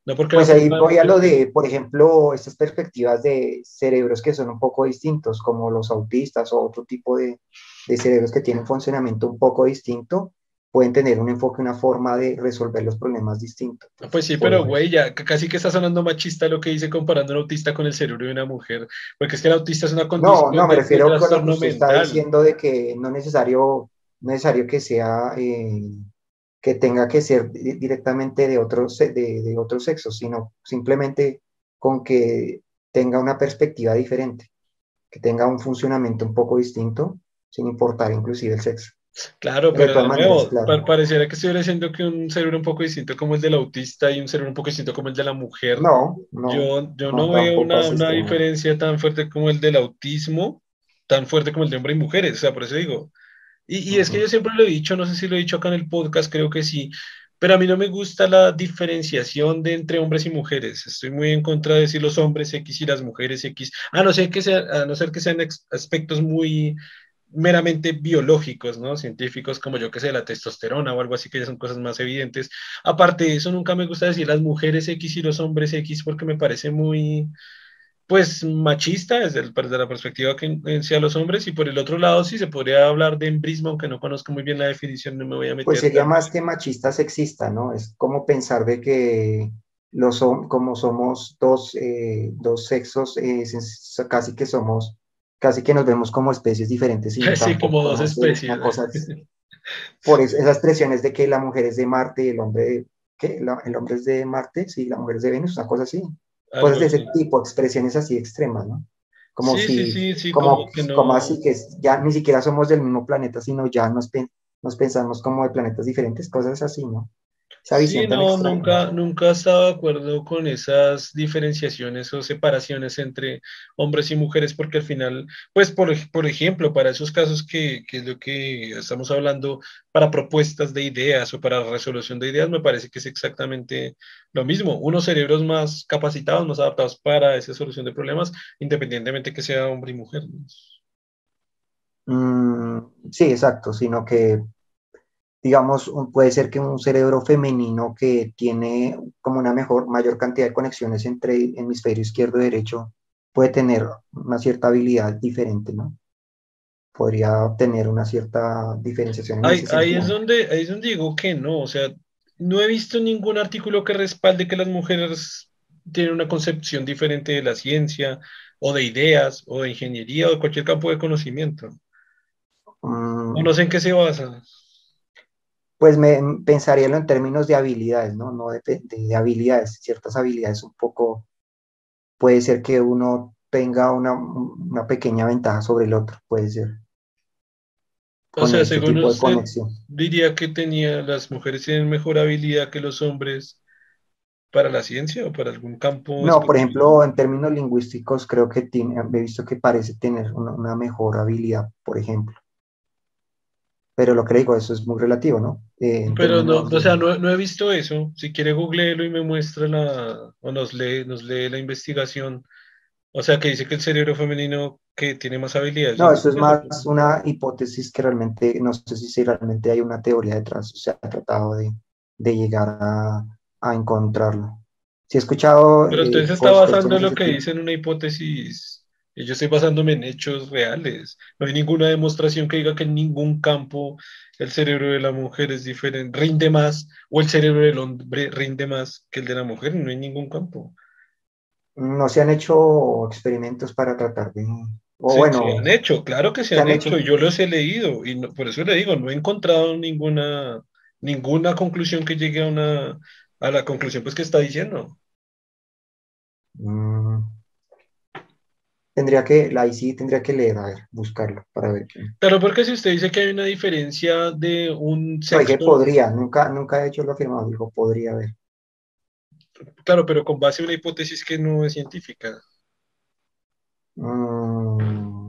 No porque pues ahí voy a lo de, por ejemplo, estas perspectivas de cerebros que son un poco distintos, como los autistas o otro tipo de, de cerebros que tienen funcionamiento un poco distinto pueden tener un enfoque, una forma de resolver los problemas distintos. Pues sí, pero güey, ya casi que está sonando machista lo que dice comparando un autista con el cerebro de una mujer, porque es que el autista es una condición. No, no, me refiero a lo que usted está diciendo de que no es necesario, necesario que sea, eh, que tenga que ser directamente de otro, de, de otro sexo, sino simplemente con que tenga una perspectiva diferente, que tenga un funcionamiento un poco distinto, sin importar inclusive el sexo. Claro, pero de nuevo, pareciera que estuviera diciendo que un cerebro un poco distinto como el del autista y un cerebro un poco distinto como el de la mujer. No, yo, yo no, veo una, una diferencia tan fuerte como el del autismo, tan fuerte como el de hombres y mujeres, o sea, por eso digo. Y, y es que yo siempre lo he dicho, no sé si lo he dicho acá en el podcast, creo que sí, pero a mí no me gusta la diferenciación de entre hombres y mujeres. Estoy muy en contra de decir los hombres X y las mujeres X, a no ser que, sea, a no ser que sean aspectos muy meramente biológicos, ¿no? Científicos como yo que sé, la testosterona o algo así, que ya son cosas más evidentes. Aparte de eso, nunca me gusta decir las mujeres X y los hombres X porque me parece muy, pues, machista desde, la perspectiva que sea los hombres y por el otro lado sí se podría hablar de embrismo, aunque no conozco muy bien la definición, no me voy a meter. Pues sería más que machista sexista, ¿no? Es como pensar de que los, como somos dos, eh, dos sexos, eh, casi que somos casi que nos vemos como especies diferentes. Y sí, como dos especies. por esas expresiones de que la mujer es de Marte y el hombre, ¿qué? el hombre es de Marte, sí, la mujer es de Venus, una cosa así. Cosas de ese tipo, expresiones así extremas, ¿no? Como sí, sí, sí, como, como, así que ya ni siquiera somos del mismo planeta, sino ya nos, nos pensamos como de planetas diferentes, cosas así, ¿no? Sí, no, nunca, nunca he estado de acuerdo con esas diferenciaciones o separaciones entre hombres y mujeres, porque al final, pues, por, por ejemplo, para esos casos que, que, es lo que estamos hablando, para propuestas de ideas o para resolución de ideas, me parece que es exactamente lo mismo. Unos cerebros más capacitados, más adaptados para esa solución de problemas, independientemente que sea hombre y mujer. Mm, sí, exacto, sino que digamos, puede ser que un cerebro femenino que tiene como una mejor, mayor cantidad de conexiones entre hemisferio izquierdo y derecho, puede tener una cierta habilidad diferente, ¿no? Podría tener una cierta diferenciación. ahí, ahí es donde, ahí es donde digo que no, o sea, no he visto ningún artículo que respalde que las mujeres tienen una concepción diferente de la ciencia o de ideas o de ingeniería o de cualquier campo de conocimiento. Mm. no sé en qué se basa pues me pensaría en términos de habilidades, ¿no? No de, de, habilidades, ciertas habilidades un poco, puede ser que uno tenga una, una pequeña ventaja sobre el otro, puede ser. O sea, este según usted, diría que tenía, las mujeres tienen mejor habilidad que los hombres para la ciencia o para algún campo. No, por ejemplo, en términos lingüísticos, creo que tiene, he visto que parece tener una mejor habilidad, por ejemplo pero lo que digo, eso es muy relativo, ¿no? Eh, pero no, o sea, no, no, he visto eso. Si quiere googleelo y me muestra la, o nos lee, nos lee la investigación. O sea, que dice que el cerebro femenino que tiene más habilidades. No, eso es más una hipótesis que realmente, no sé si realmente hay una teoría detrás, o sea, ha tratado de, de llegar a, a, encontrarlo. Si he escuchado... Pero usted se está basando en lo que dice en una hipótesis yo estoy basándome en hechos reales. No hay ninguna demostración que diga que en ningún campo el cerebro de la mujer es diferente, rinde más, o el cerebro del hombre rinde más que el de la mujer. No hay ningún campo. No se han hecho experimentos para tratar de... O bueno, se han hecho, claro que se, han, hecho. yo los he leído, y por eso le digo, no he encontrado ninguna, ninguna conclusión que llegue a, una, a la conclusión pues, que está diciendo. Mm. Tendría que, la sí tendría que leer, a ver, buscarlo para ver. Pero porque si usted dice que hay una diferencia de un podría, nunca, nunca he hecho lo afirmado, dijo podría haber. Claro, pero con base en una hipótesis que no es científica. Mm,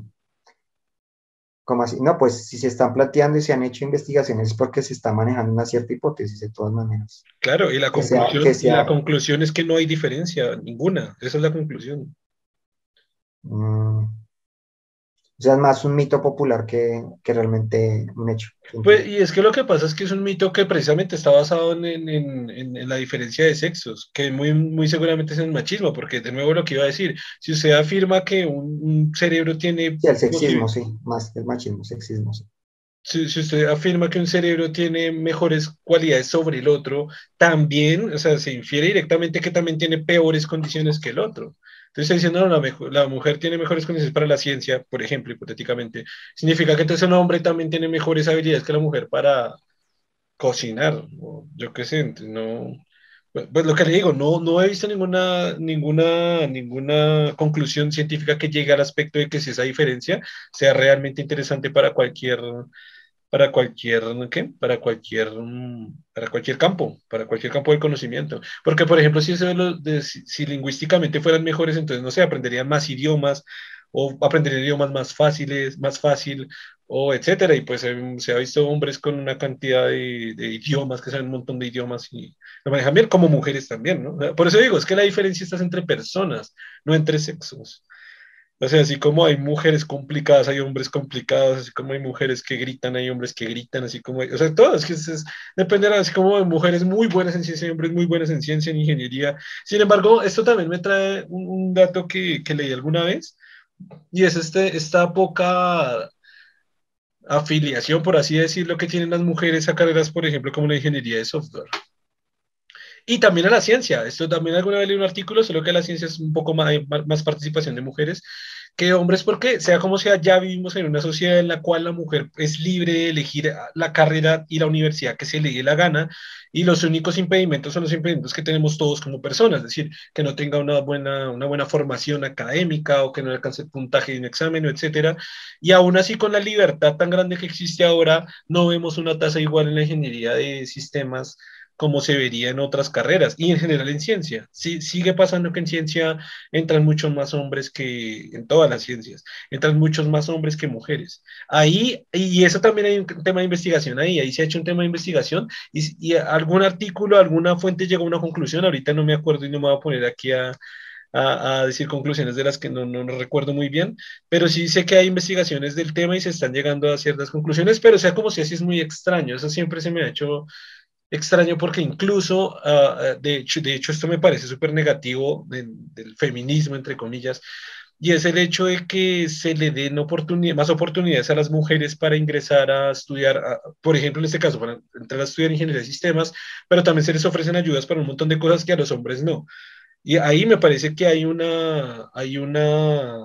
¿Cómo así? No, pues si se están planteando y se han hecho investigaciones es porque se está manejando una cierta hipótesis, de todas maneras. Claro, y la conclusión, la conclusión es que no hay diferencia ninguna. Esa es la conclusión. Mm. O sea, es más un mito popular que, que, realmente un hecho. Pues, y es que lo que pasa es que es un mito que precisamente está basado en, en, en, la diferencia de sexos, que muy, muy seguramente es el machismo, porque de nuevo lo que iba a decir, si usted afirma que un, cerebro tiene... Sí, el sexismo, sí, más el machismo, sexismo, sí. Si, si, usted afirma que un cerebro tiene mejores cualidades sobre el otro, también, o sea, se infiere directamente que también tiene peores condiciones que el otro. Entonces, diciendo, no, la, mujer tiene mejores condiciones para la ciencia, por ejemplo, hipotéticamente, significa que entonces un hombre también tiene mejores habilidades que la mujer para cocinar, yo qué sé, no, pues, pues lo que le digo, no, no he visto ninguna, ninguna, ninguna conclusión científica que llegue al aspecto de que si esa diferencia sea realmente interesante para cualquier para cualquier, ¿qué? Para cualquier, mm, para cualquier campo, para cualquier campo del conocimiento. Porque, por ejemplo, si, si, lingüísticamente fueran mejores, entonces, no sé, aprenderían más idiomas o aprender idiomas más fáciles, más fácil, o etcétera. Y pues em, se ha visto hombres con una cantidad de, idiomas, que saben un montón de idiomas y lo manejan bien, como mujeres también, ¿no? Por eso digo, es que la diferencia está entre personas, no entre sexos. O sea, así como hay mujeres complicadas, hay hombres complicados, así como hay mujeres que gritan, hay hombres que gritan, así como hay, o sea, todo, es que es, dependerá, así como hay mujeres muy buenas en ciencia hombres muy buenas en ciencia, en ingeniería. Sin embargo, esto también me trae un, dato que, que, leí alguna vez, y es este, esta poca afiliación, por así decirlo, que tienen las mujeres a carreras, por ejemplo, como la ingeniería de software. Y también a la ciencia. Esto también alguna vez leí un artículo, solo que la ciencia es un poco más, más participación de mujeres que hombres, porque sea como sea, ya vivimos en una sociedad en la cual la mujer es libre de elegir la carrera y la universidad que se le dé la gana, y los únicos impedimentos son los impedimentos que tenemos todos como personas, es decir, que no tenga una buena, una buena formación académica o que no alcance el puntaje de un examen, etcétera. Y aún así, con la libertad tan grande que existe ahora, no vemos una tasa igual en la ingeniería de sistemas como se vería en otras carreras y en general en ciencia. Sí, sigue pasando que en ciencia entran muchos más hombres que en todas las ciencias, entran muchos más hombres que mujeres. Ahí, y eso también hay un tema de investigación ahí, ahí se ha hecho un tema de investigación y, algún artículo, alguna fuente llegó a una conclusión, ahorita no me acuerdo y no me voy a poner aquí a, a, decir conclusiones de las que no, no, recuerdo muy bien, pero sí sé que hay investigaciones del tema y se están llegando a ciertas conclusiones, pero sea como si así es muy extraño, eso siempre se me ha hecho extraño porque incluso, ah, ah, de, hecho, esto me parece súper negativo del feminismo, entre comillas, y es el hecho de que se le den más oportunidades a las mujeres para ingresar a estudiar, por ejemplo, en este caso, para entrar a estudiar ingeniería de sistemas, pero también se les ofrecen ayudas para un montón de cosas que a los hombres no. Y ahí me parece que hay una, hay una,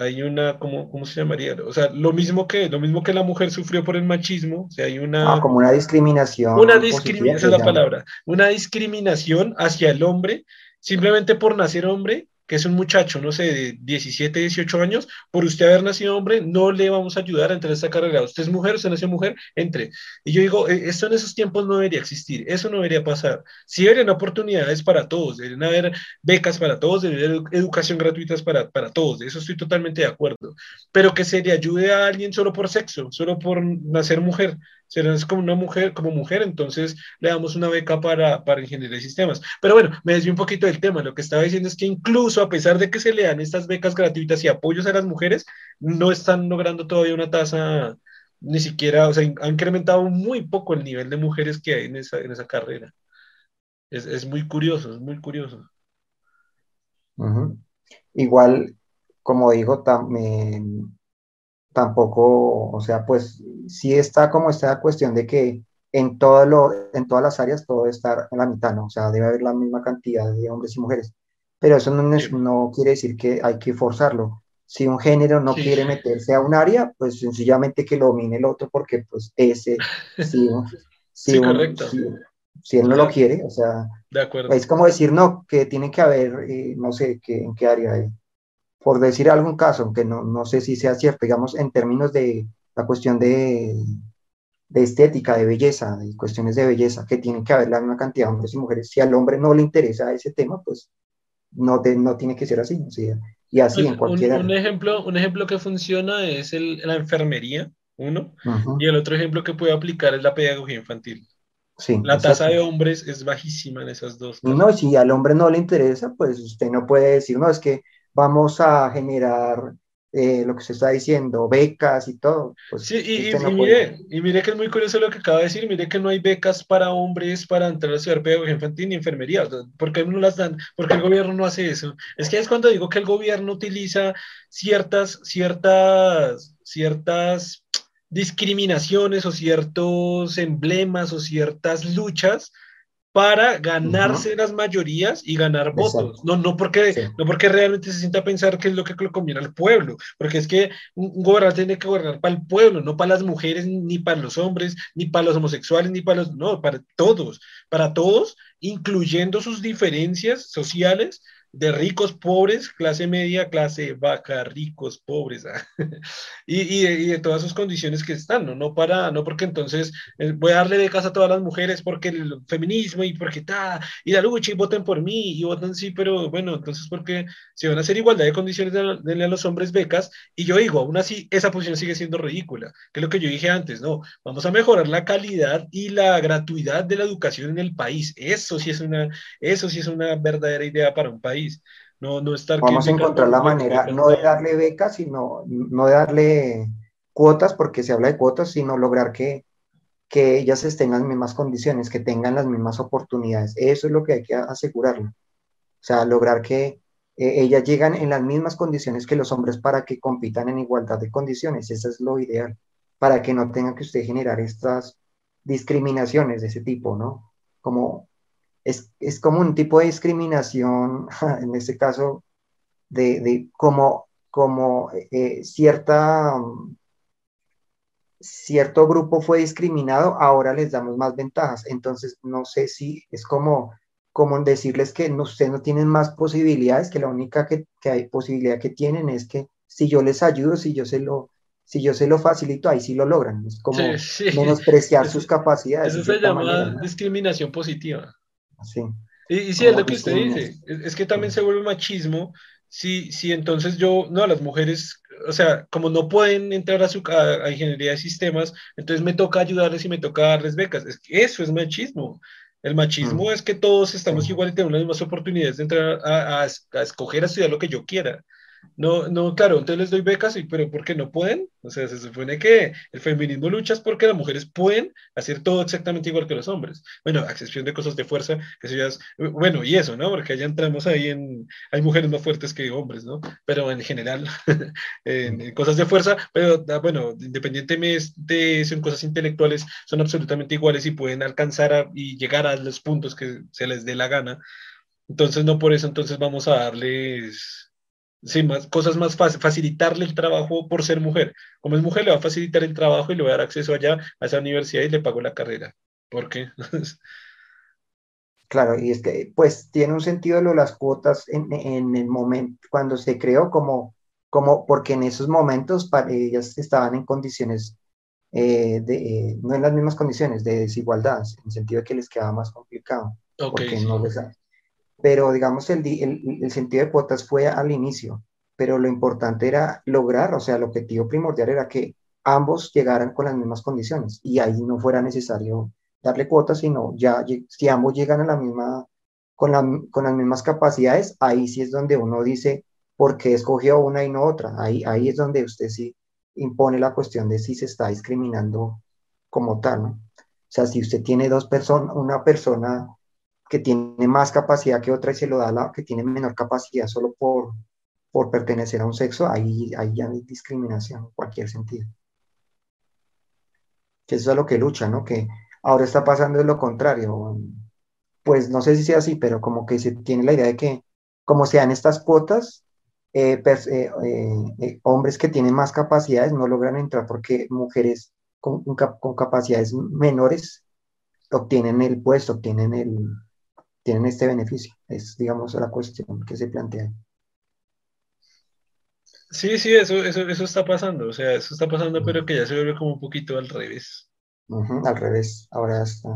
hay una, ¿cómo, ¿cómo, se llamaría? O sea, lo mismo que, lo mismo que la mujer sufrió por el machismo, o sea, hay una... Ah, como una discriminación. Una discriminación, esa es la palabra, una discriminación hacia el hombre simplemente por nacer hombre que es un muchacho, no sé, de 17, 18 años, por usted haber nacido hombre, no le vamos a ayudar a entrar a esta carrera. Usted es mujer, usted nació mujer, entre. Y yo digo, e, esto en esos tiempos no debería existir, eso no debería pasar. Sí deberían oportunidades para todos, deberían haber becas para todos, deberían haber educación gratuita para, para todos, de eso estoy totalmente de acuerdo. Pero que se le ayude a alguien solo por sexo, solo por nacer mujer, serás como una mujer, como mujer, entonces le damos una beca para, para ingeniería de sistemas. Pero bueno, me desvío un poquito del tema. Lo que estaba diciendo es que incluso a pesar de que se le dan estas becas gratuitas y apoyos a las mujeres, no están logrando todavía una tasa, ni siquiera, o sea, han incrementado muy poco el nivel de mujeres que hay en esa, en esa carrera. Es, es muy curioso, es muy curioso. Igual, como digo, también tampoco, o sea, pues sí está como esta cuestión de que en, todo lo, en todas las áreas todo está en la mitad, ¿no? O sea, debe haber la misma cantidad de hombres y mujeres. Pero eso no, no quiere decir que hay que forzarlo. Si un género no quiere meterse a un área, pues sencillamente que lo domine el otro, porque pues ese, si, si, si, él no lo quiere, o sea, de acuerdo. es como decir, no, que tiene que haber, eh, no sé, que, en qué área hay por decir algún caso, aunque no, no sé si sea cierto, digamos, en términos de la cuestión de, de estética, de belleza, de cuestiones de belleza, que tienen que haber la misma cantidad de hombres y mujeres. Si al hombre no le interesa ese tema, pues no, no tiene que ser así. y así en pues, cualquier... Un, ejemplo, un ejemplo que funciona es el, la enfermería, uno, y el otro ejemplo que puede aplicar es la pedagogía infantil. Sí, la tasa de hombres es bajísima en esas dos. No, si al hombre no le interesa, pues usted no puede decir, no, es que vamos a generar eh, lo que se está diciendo, becas y todo. Pues, sí, y, mire, y, mire, que es muy curioso lo que acaba de decir, mire que no hay becas para hombres para entrar a estudiar pedagogía infantil ni enfermería, ¿por qué no las dan? Porque el gobierno no hace eso. Es que es cuando digo que el gobierno utiliza ciertas, ciertas, ciertas discriminaciones o ciertos emblemas o ciertas luchas para ganarse las mayorías y ganar votos. No, no, porque, no porque realmente se sienta a pensar qué es lo que le conviene al pueblo, porque es que un, gobernante tiene que gobernar para el pueblo, no para las mujeres, ni para los hombres, ni para los homosexuales, ni para los, no, para todos, para todos, incluyendo sus diferencias sociales, de ricos, pobres, clase media, clase baja, ricos, pobres, ah, y, y, de, todas sus condiciones que están, ¿no? No, para, no porque entonces eh, voy a darle becas a todas las mujeres porque el feminismo y porque está, y la lucha y voten por mí y voten sí, pero bueno, entonces porque si van a hacer igualdad de condiciones, denle a los hombres becas, y yo digo, aún así, esa posición sigue siendo ridícula, que es lo que yo dije antes, ¿no? Vamos a mejorar la calidad y la gratuidad de la educación en el país, eso sí es una, eso sí es una verdadera idea para un país no, no estar Vamos a encontrar la manera, no de darle becas, sino no de darle cuotas, porque se habla de cuotas, sino lograr que, que ellas estén en las mismas condiciones, que tengan las mismas oportunidades. Eso es lo que hay que asegurarlo. O sea, lograr que eh, ellas llegan en las mismas condiciones que los hombres para que compitan en igualdad de condiciones. Eso es lo ideal, para que no tenga que usted generar estas discriminaciones de ese tipo, ¿no? Como es, es, como un tipo de discriminación, en este caso, de, de como, como eh, cierta, cierto grupo fue discriminado, ahora les damos más ventajas. Entonces, no sé si es como, como decirles que no, ustedes no tienen más posibilidades, que la única que, que, hay posibilidad que tienen es que si yo les ayudo, si yo se lo, si yo se lo facilito, ahí sí lo logran. Es como menospreciar sus capacidades. Eso se llama discriminación positiva. Y, y sí, es lo que usted dice, es, que también se vuelve machismo si, si entonces yo, no, las mujeres, o sea, como no pueden entrar a, su, a, ingeniería de sistemas, entonces me toca ayudarles y me toca darles becas. Es que eso es machismo. El machismo mm. es que todos estamos igual y tenemos las mismas oportunidades de entrar a, a, a escoger a estudiar lo que yo quiera. No, no, claro, entonces les doy becas, pero ¿por qué no pueden? O sea, se supone que el feminismo lucha es porque las mujeres pueden hacer todo exactamente igual que los hombres. Bueno, a excepción de cosas de fuerza, eso ya es, bueno, y eso, ¿no? Porque ya entramos ahí en, hay mujeres más fuertes que hombres, ¿no? Pero en general, en, cosas de fuerza, pero ah, bueno, independientemente de eso, en cosas intelectuales, son absolutamente iguales y pueden alcanzar y llegar a los puntos que se les dé la gana. Entonces, no por eso, entonces vamos a darles Sí, más, cosas más fáciles, facilitarle el trabajo por ser mujer. Como es mujer, le va a facilitar el trabajo y le va a dar acceso allá a esa universidad y le pago la carrera. ¿Por qué? claro, y es que pues tiene un sentido lo las cuotas en, en, el momento, cuando se creó como, como, porque en esos momentos para ellas estaban en condiciones, eh, de, no en las mismas condiciones de desigualdad, en el sentido de que les quedaba más complicado. porque no les, pero digamos el, el, sentido de cuotas fue al inicio, pero lo importante era lograr, o sea, el objetivo primordial era que ambos llegaran con las mismas condiciones y ahí no fuera necesario darle cuotas, sino ya si ambos llegan a la misma, con, la, con las mismas capacidades, ahí sí es donde uno dice, ¿por qué escogió una y no otra? Ahí, ahí es donde usted sí impone la cuestión de si se está discriminando como tal, ¿no? O sea, si usted tiene dos personas, una persona que tiene más capacidad que otra y se lo da a la que tiene menor capacidad solo por, por pertenecer a un sexo, ahí, ahí ya hay discriminación en cualquier sentido. Que eso es lo que lucha, ¿no? Que ahora está pasando lo contrario. Pues no sé si sea así, pero como que se tiene la idea de que como sean estas cuotas, eh, eh, eh, hombres que tienen más capacidades no logran entrar porque mujeres con, con capacidades menores obtienen el puesto, obtienen el, tienen este beneficio. Es, digamos, la cuestión que se plantea. Sí, sí, eso, eso, eso está pasando, o sea, eso está pasando, pero que ya se vuelve como un poquito al revés. al revés, ahora está.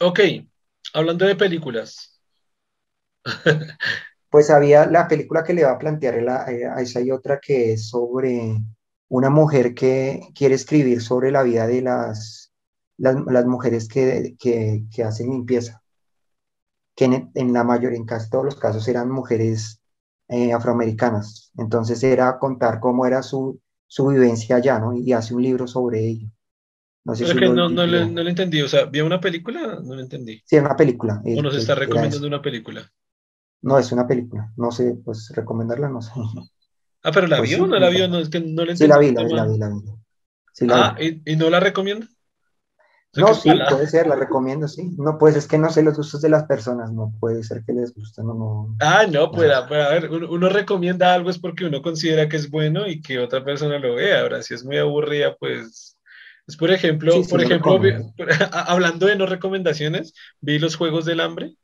Ok, hablando de películas. pues había la película que le va a plantear a, a esa y otra que es sobre una mujer que quiere escribir sobre la vida de las las, mujeres que, que, hacen limpieza, que en, la mayoría, en casi todos los casos eran mujeres eh, afroamericanas. Entonces era contar cómo era su, su vivencia allá, ¿no? Y hace un libro sobre ello. No sé si no, no, le, no, le, entendí, o sea, ¿vio una película? No le entendí. Sí, una película. ¿O nos está recomendando una película? No, es una película. No sé, pues recomendarla, no sé. Ah, pero la pues vio o no la vio, no, es que no le. Sí, la vi, la vi, la vi, la vi. ah, ¿y, ¿y, no la recomienda? No, sí, puede ser, la recomiendo, sí. No, pues es que no sé los gustos de las personas, no puede ser que les guste, no, no. Ah, no, pues a, ver, uno, recomienda algo es porque uno considera que es bueno y que otra persona lo vea. Ahora, si es muy aburrida, pues Es por ejemplo, por ejemplo, hablando de no recomendaciones, vi los Juegos del Hambre.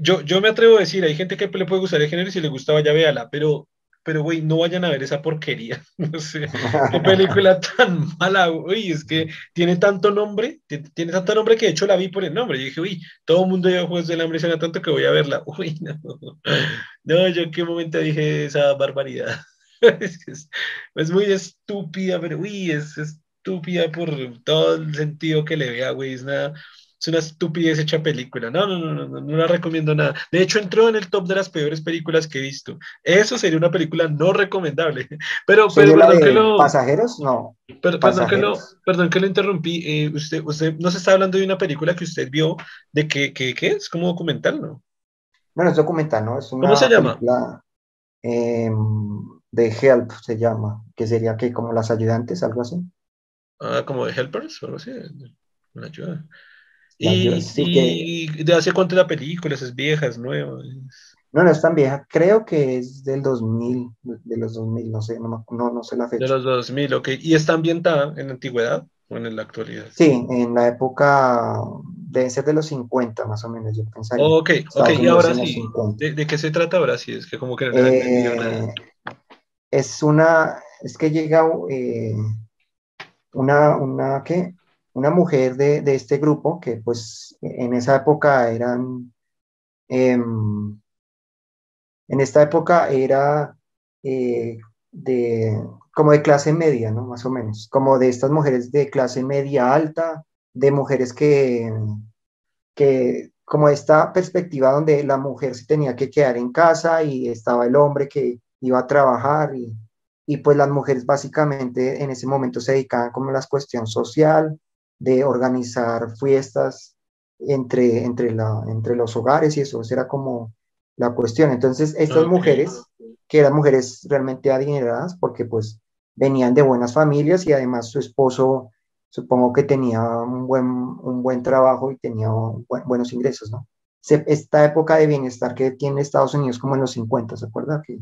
Yo, yo me atrevo a decir, hay gente que le puede gustar el género y si le gustaba ya véala, pero pero güey, no vayan a ver esa porquería. No sé, qué película tan mala, güey, es que tiene tanto nombre, tiene tanto nombre que de hecho la vi por el nombre. Y dije, uy, todo el mundo lleva Juegos del Hambre, suena tanto que voy a verla. Uy, no. No, yo en qué momento dije esa barbaridad. Es, es, muy estúpida, pero uy, es estúpida por todo el sentido que le vea, güey, es nada es una estupidez hecha película. No, no, no, no, no la recomiendo nada. De hecho, entró en el top de las peores películas que he visto. Eso sería una película no recomendable. Pero, pero perdón que lo. ¿Pasajeros? No. Perdón, que lo, perdón que lo interrumpí. Eh, usted, usted nos está hablando de una película que usted vio, de que, que, es como documental, ¿no? No, no es documental, ¿no? Es una ¿Cómo se llama? Em, de Help se llama, que sería que como las ayudantes, algo así. Ah, como de Helpers o algo así. Una ayuda. ¿Y, de hace cuánto la película? ¿Es vieja, es nueva? No, no es tan vieja. Creo que es del 2000, de los 2000, no sé, no, no, sé la fecha. De los 2000, ok. ¿Y está ambientada en la antigüedad o en la actualidad? Sí, en la época, debe ser de los 50 más o menos, yo pensaría. ok, ok, y ahora sí. ¿De, qué se trata ahora sí? Es que como que no eh, Es una, es que llega eh, una, una, ¿qué? Una mujer de, este grupo, que pues en esa época eran, em, en esta época era eh, de, como de clase media, ¿no? Más o menos, como de estas mujeres de clase media alta, de mujeres que, que como esta perspectiva donde la mujer se tenía que quedar en casa y estaba el hombre que iba a trabajar y, y pues las mujeres básicamente en ese momento se dedicaban como a la cuestión social, de organizar fiestas entre, entre, la, entre los hogares y eso, era como la cuestión. Entonces, estas mujeres, que eran mujeres realmente adineradas, porque pues venían de buenas familias y además su esposo, supongo que tenía un buen, un buen trabajo y tenía buenos ingresos, ¿no? esta época de bienestar que tiene Estados Unidos como en los 50, ¿se acuerda? Que,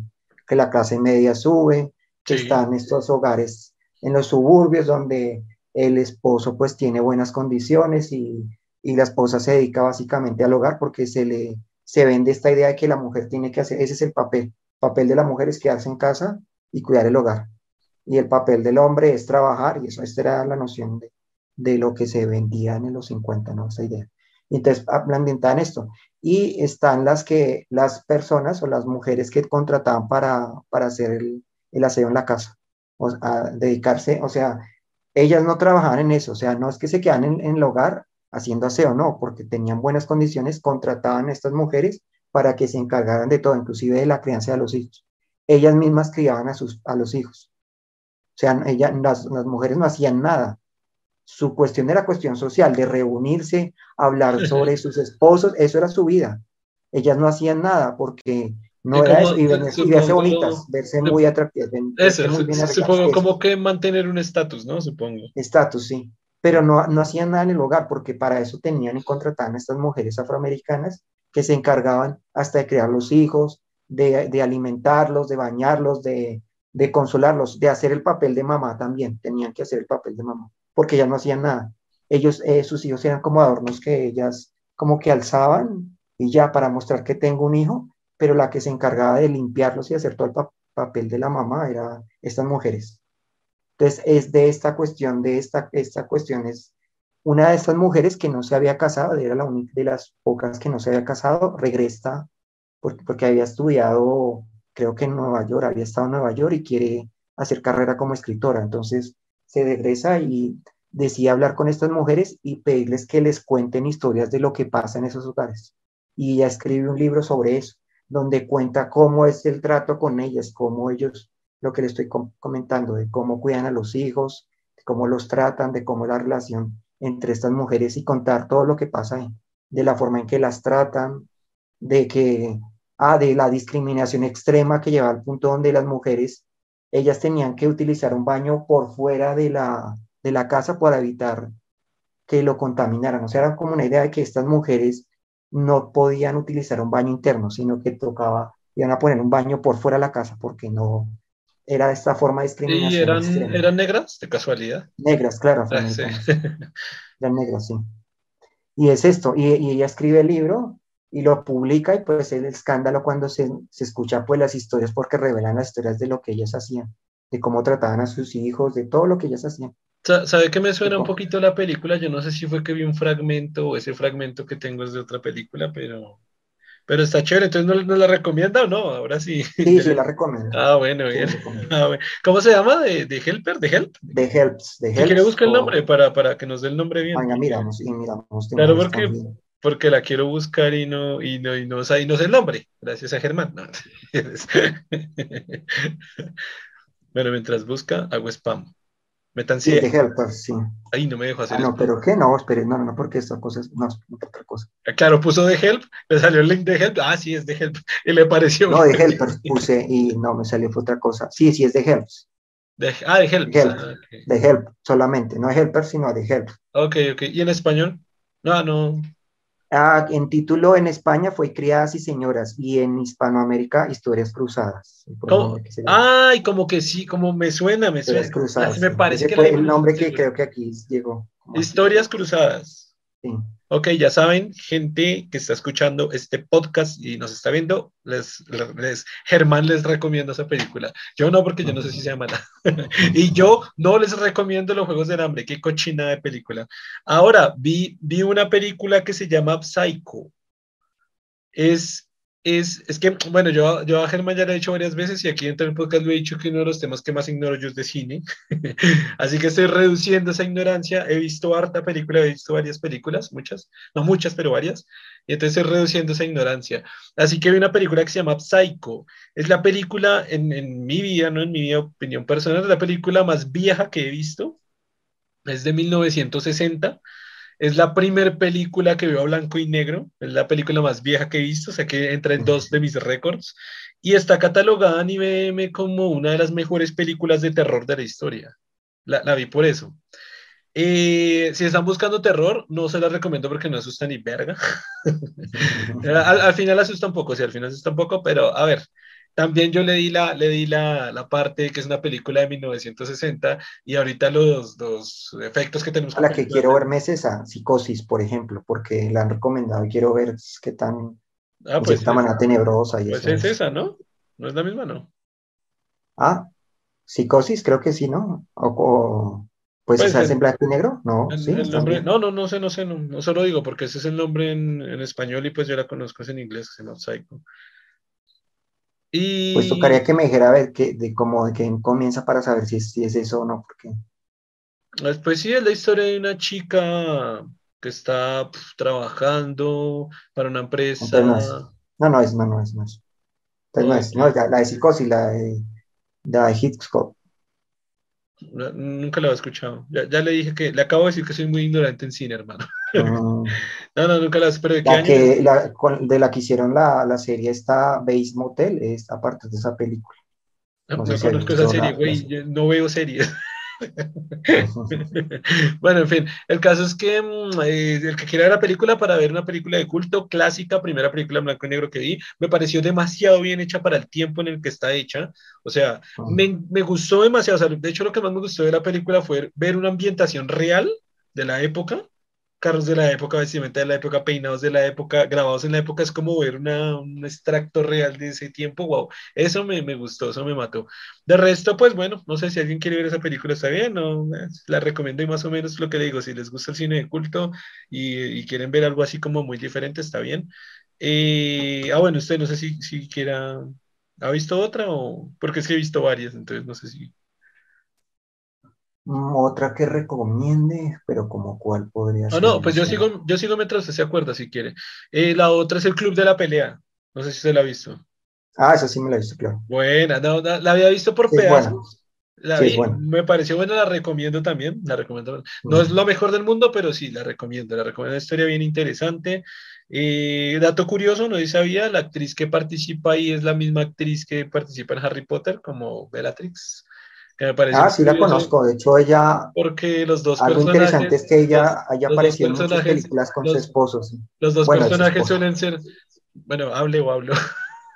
que la clase media sube, que están estos hogares en los suburbios donde el esposo pues tiene buenas condiciones y, la esposa se dedica básicamente al hogar porque se le se vende esta idea de que la mujer tiene que hacer, ese es el papel, el papel de la mujer es quedarse en casa y cuidar el hogar. Y el papel del hombre es trabajar, y eso, esta era la noción de, de lo que se vendía en los 50, ¿no? Esa idea. Entonces, en esto. Y están las que, las personas o las mujeres que contrataban para, para hacer el, el aseo en la casa, o a dedicarse, o sea, ellas no trabajaban en eso, o sea, no es que se quedan en, el hogar haciendo aseo, no, porque tenían buenas condiciones, contrataban a estas mujeres para que se encargaran de todo, inclusive de la crianza de los hijos. Ellas mismas criaban a, sus, a los hijos. O sea, ellas, las, mujeres no hacían nada. Su cuestión era cuestión social, de reunirse, hablar sobre sus esposos, eso era su vida. Ellas no hacían nada porque no era eso, y, verse bonitas, verse muy atractivas. Eso, supongo como que mantener un estatus, ¿no? Supongo. Estatus, sí. Pero no, no hacían nada en el hogar, porque para eso tenían y contrataban a estas mujeres afroamericanas que se encargaban hasta de criar los hijos, de, de alimentarlos, de bañarlos, de, de, consolarlos, de hacer el papel de mamá también. Tenían que hacer el papel de mamá, porque ya no hacían nada. Ellos, eh, sus hijos eran como adornos que ellas como que alzaban y ya para mostrar que tengo un hijo, pero la que se encargaba de limpiarlos y hacer todo el papel de la mamá era estas mujeres. Entonces, es de esta cuestión, de esta, esta cuestión es una de estas mujeres que no se había casado, era la única de las pocas que no se había casado, regresa porque, había estudiado, creo que en Nueva York, había estado en Nueva York y quiere hacer carrera como escritora. Entonces, se regresa y decide hablar con estas mujeres y pedirles que les cuenten historias de lo que pasa en esos hogares. Y ella escribe un libro sobre eso donde cuenta cómo es el trato con ellas, cómo ellos, lo que le estoy comentando, de cómo cuidan a los hijos, de cómo los tratan, de cómo la relación entre estas mujeres y contar todo lo que pasa ahí, de la forma en que las tratan, de que, ah, de la discriminación extrema que lleva al punto donde las mujeres, ellas tenían que utilizar un baño por fuera de la, de la casa para evitar que lo contaminaran. O sea, era como una idea de que estas mujeres no podían utilizar un baño interno, sino que tocaba, iban a poner un baño por fuera de la casa porque no, era esta forma de discriminación. ¿Y eran, eran negras, de casualidad? Negras, claro. Ah, eran negras, sí. Y es esto, y, ella escribe el libro y lo publica y pues es el escándalo cuando se, se, escucha pues las historias porque revelan las historias de lo que ellas hacían, de cómo trataban a sus hijos, de todo lo que ellas hacían. ¿Sabe que me suena un poquito la película? Yo no sé si fue que vi un fragmento o ese fragmento que tengo es de otra película, pero pero está chévere, entonces ¿no, la recomienda o no? Ahora sí. Sí, sí la recomiendo. Ah, bueno, bien. Ah, ¿Cómo se llama? ¿De, de Helper? ¿De Help? De Helps. De Helps quiere buscar el nombre para, para que nos dé el nombre bien. Venga, miramos, y miramos. Claro, porque, porque la quiero buscar y no, y no, y no, y no sé el nombre. Gracias a Germán. bueno, mientras busca, hago spam. Metanse. Sí, de Helper, sí. Ahí no me dejo hacer. Ah, no, pero ¿qué? No, espere, no, no, no, porque esta cosa es, no, es otra cosa. Ah, claro, puso de Help, le salió el link de Help. Ah, sí, es de Help. Y le pareció. No, de Helper puse y no, me salió otra cosa. Sí, sí, es de Help. De, ah, de Help. Help. Ah, De Help solamente, no de Helper, sino de Help. Ok, ok. ¿Y en español? No, no. Ah, en título en España fue Criadas y Señoras y en Hispanoamérica Historias Cruzadas. Ay, como que sí, como me suena, me suena. Cruzadas, me parece que fue el nombre que creo que aquí llegó. Historias Cruzadas. Ok, ya saben, gente que está escuchando este podcast y nos está viendo, les, Germán les recomiendo esa película. Yo no, porque yo no sé si sea mala. y yo no les recomiendo los Juegos del Hambre, qué cochina de película. Ahora, vi, vi una película que se llama Psycho. Es es, es, que, bueno, yo, yo a Germán ya lo he dicho varias veces y aquí dentro del podcast lo he dicho que uno de los temas que más ignoro yo es de cine. Así que estoy reduciendo esa ignorancia. He visto harta película, he visto varias películas, muchas, no muchas, pero varias. Y entonces estoy reduciendo esa ignorancia. Así que vi una película que se llama Psycho. Es la película, en, en mi vida, no en mi opinión personal, es la película más vieja que he visto. Es de 1960 es la primera película que veo a blanco y negro, es la película más vieja que he visto, o sea que entra en dos de mis récords, y está catalogada en IBM como una de las mejores películas de terror de la historia. La, vi por eso. Eh, si están buscando terror, no se la recomiendo porque no asusta ni verga. al, al, final asusta un poco, sí, al final asusta un poco, pero a ver, también yo le di la, le di la, la parte que es una película de 1960 y ahorita los, los efectos que tenemos. la que quiero ver meses a Psicosis, por ejemplo, porque la han recomendado y quiero ver qué tan... Ah, pues, esta manera tenebrosa. Y pues es esa, ¿no? ¿No es la misma, no? Ah, Psicosis, creo que sí, ¿no? O, pues, pues ¿se en blanco y negro? No, sí. no, no, no sé, no sé, no, no se lo digo porque ese es el nombre en, en español y pues yo la conozco es en inglés, que se llama Psycho. Pues tocaría que me dijera a ver que, de cómo de qué comienza para saber si es, si es eso o no, porque... Pues sí, es la historia de una chica que está trabajando para una empresa. No, no, es, no, no es, no es. no es, no, la, la de psicosis, la de, la de Hitchcock. Nunca lo he escuchado. Ya, ya, le dije que, le acabo de decir que soy muy ignorante en cine, hermano. No, no, nunca la pero ¿de qué la Que, la, de la que hicieron la, la serie esta Base Motel, es aparte de esa película. No, no, conozco esa serie, güey, no veo series. bueno, en fin, el caso es que mm, eh, el que quiera ver la película para ver una película de culto clásica, primera película en blanco y negro que vi, me pareció demasiado bien hecha para el tiempo en el que está hecha. O sea, me, me, gustó demasiado. O sea, de hecho, lo que más me gustó de la película fue ver una ambientación real de la época carros de la época, vestimenta de la época, peinados de la época, grabados en la época, es como ver un extracto real de ese tiempo, wow, eso me, me, gustó, eso me mató. De resto, pues bueno, no sé si alguien quiere ver esa película, está bien, no, la recomiendo y más o menos lo que le digo, si les gusta el cine de culto y, y quieren ver algo así como muy diferente, está bien. Eh, ah, bueno, usted no sé si, si quiera, ¿ha visto otra o? Porque es que he visto varias, entonces no sé si... Mm, otra que recomiende, pero como cuál podría ser. No, no, pues yo sigo, yo sigo mientras usted se acuerda, si quiere. Eh, la otra es el Club de la Pelea. No sé si usted la ha visto. Ah, esa sí me la he visto, claro. Buena, no, la había visto por pedazos. La vi, me pareció buena, la recomiendo también, la recomiendo. No es lo mejor del mundo, pero sí, la recomiendo, la recomiendo, una historia bien interesante. Eh, dato curioso, no sabía, la actriz que participa ahí es la misma actriz que participa en Harry Potter, como Bellatrix ah, sí la conozco, de hecho ella... Porque los dos algo interesante es que ella haya aparecido en muchas películas con su esposo. Los dos personajes suelen ser... Bueno, hable o hablo.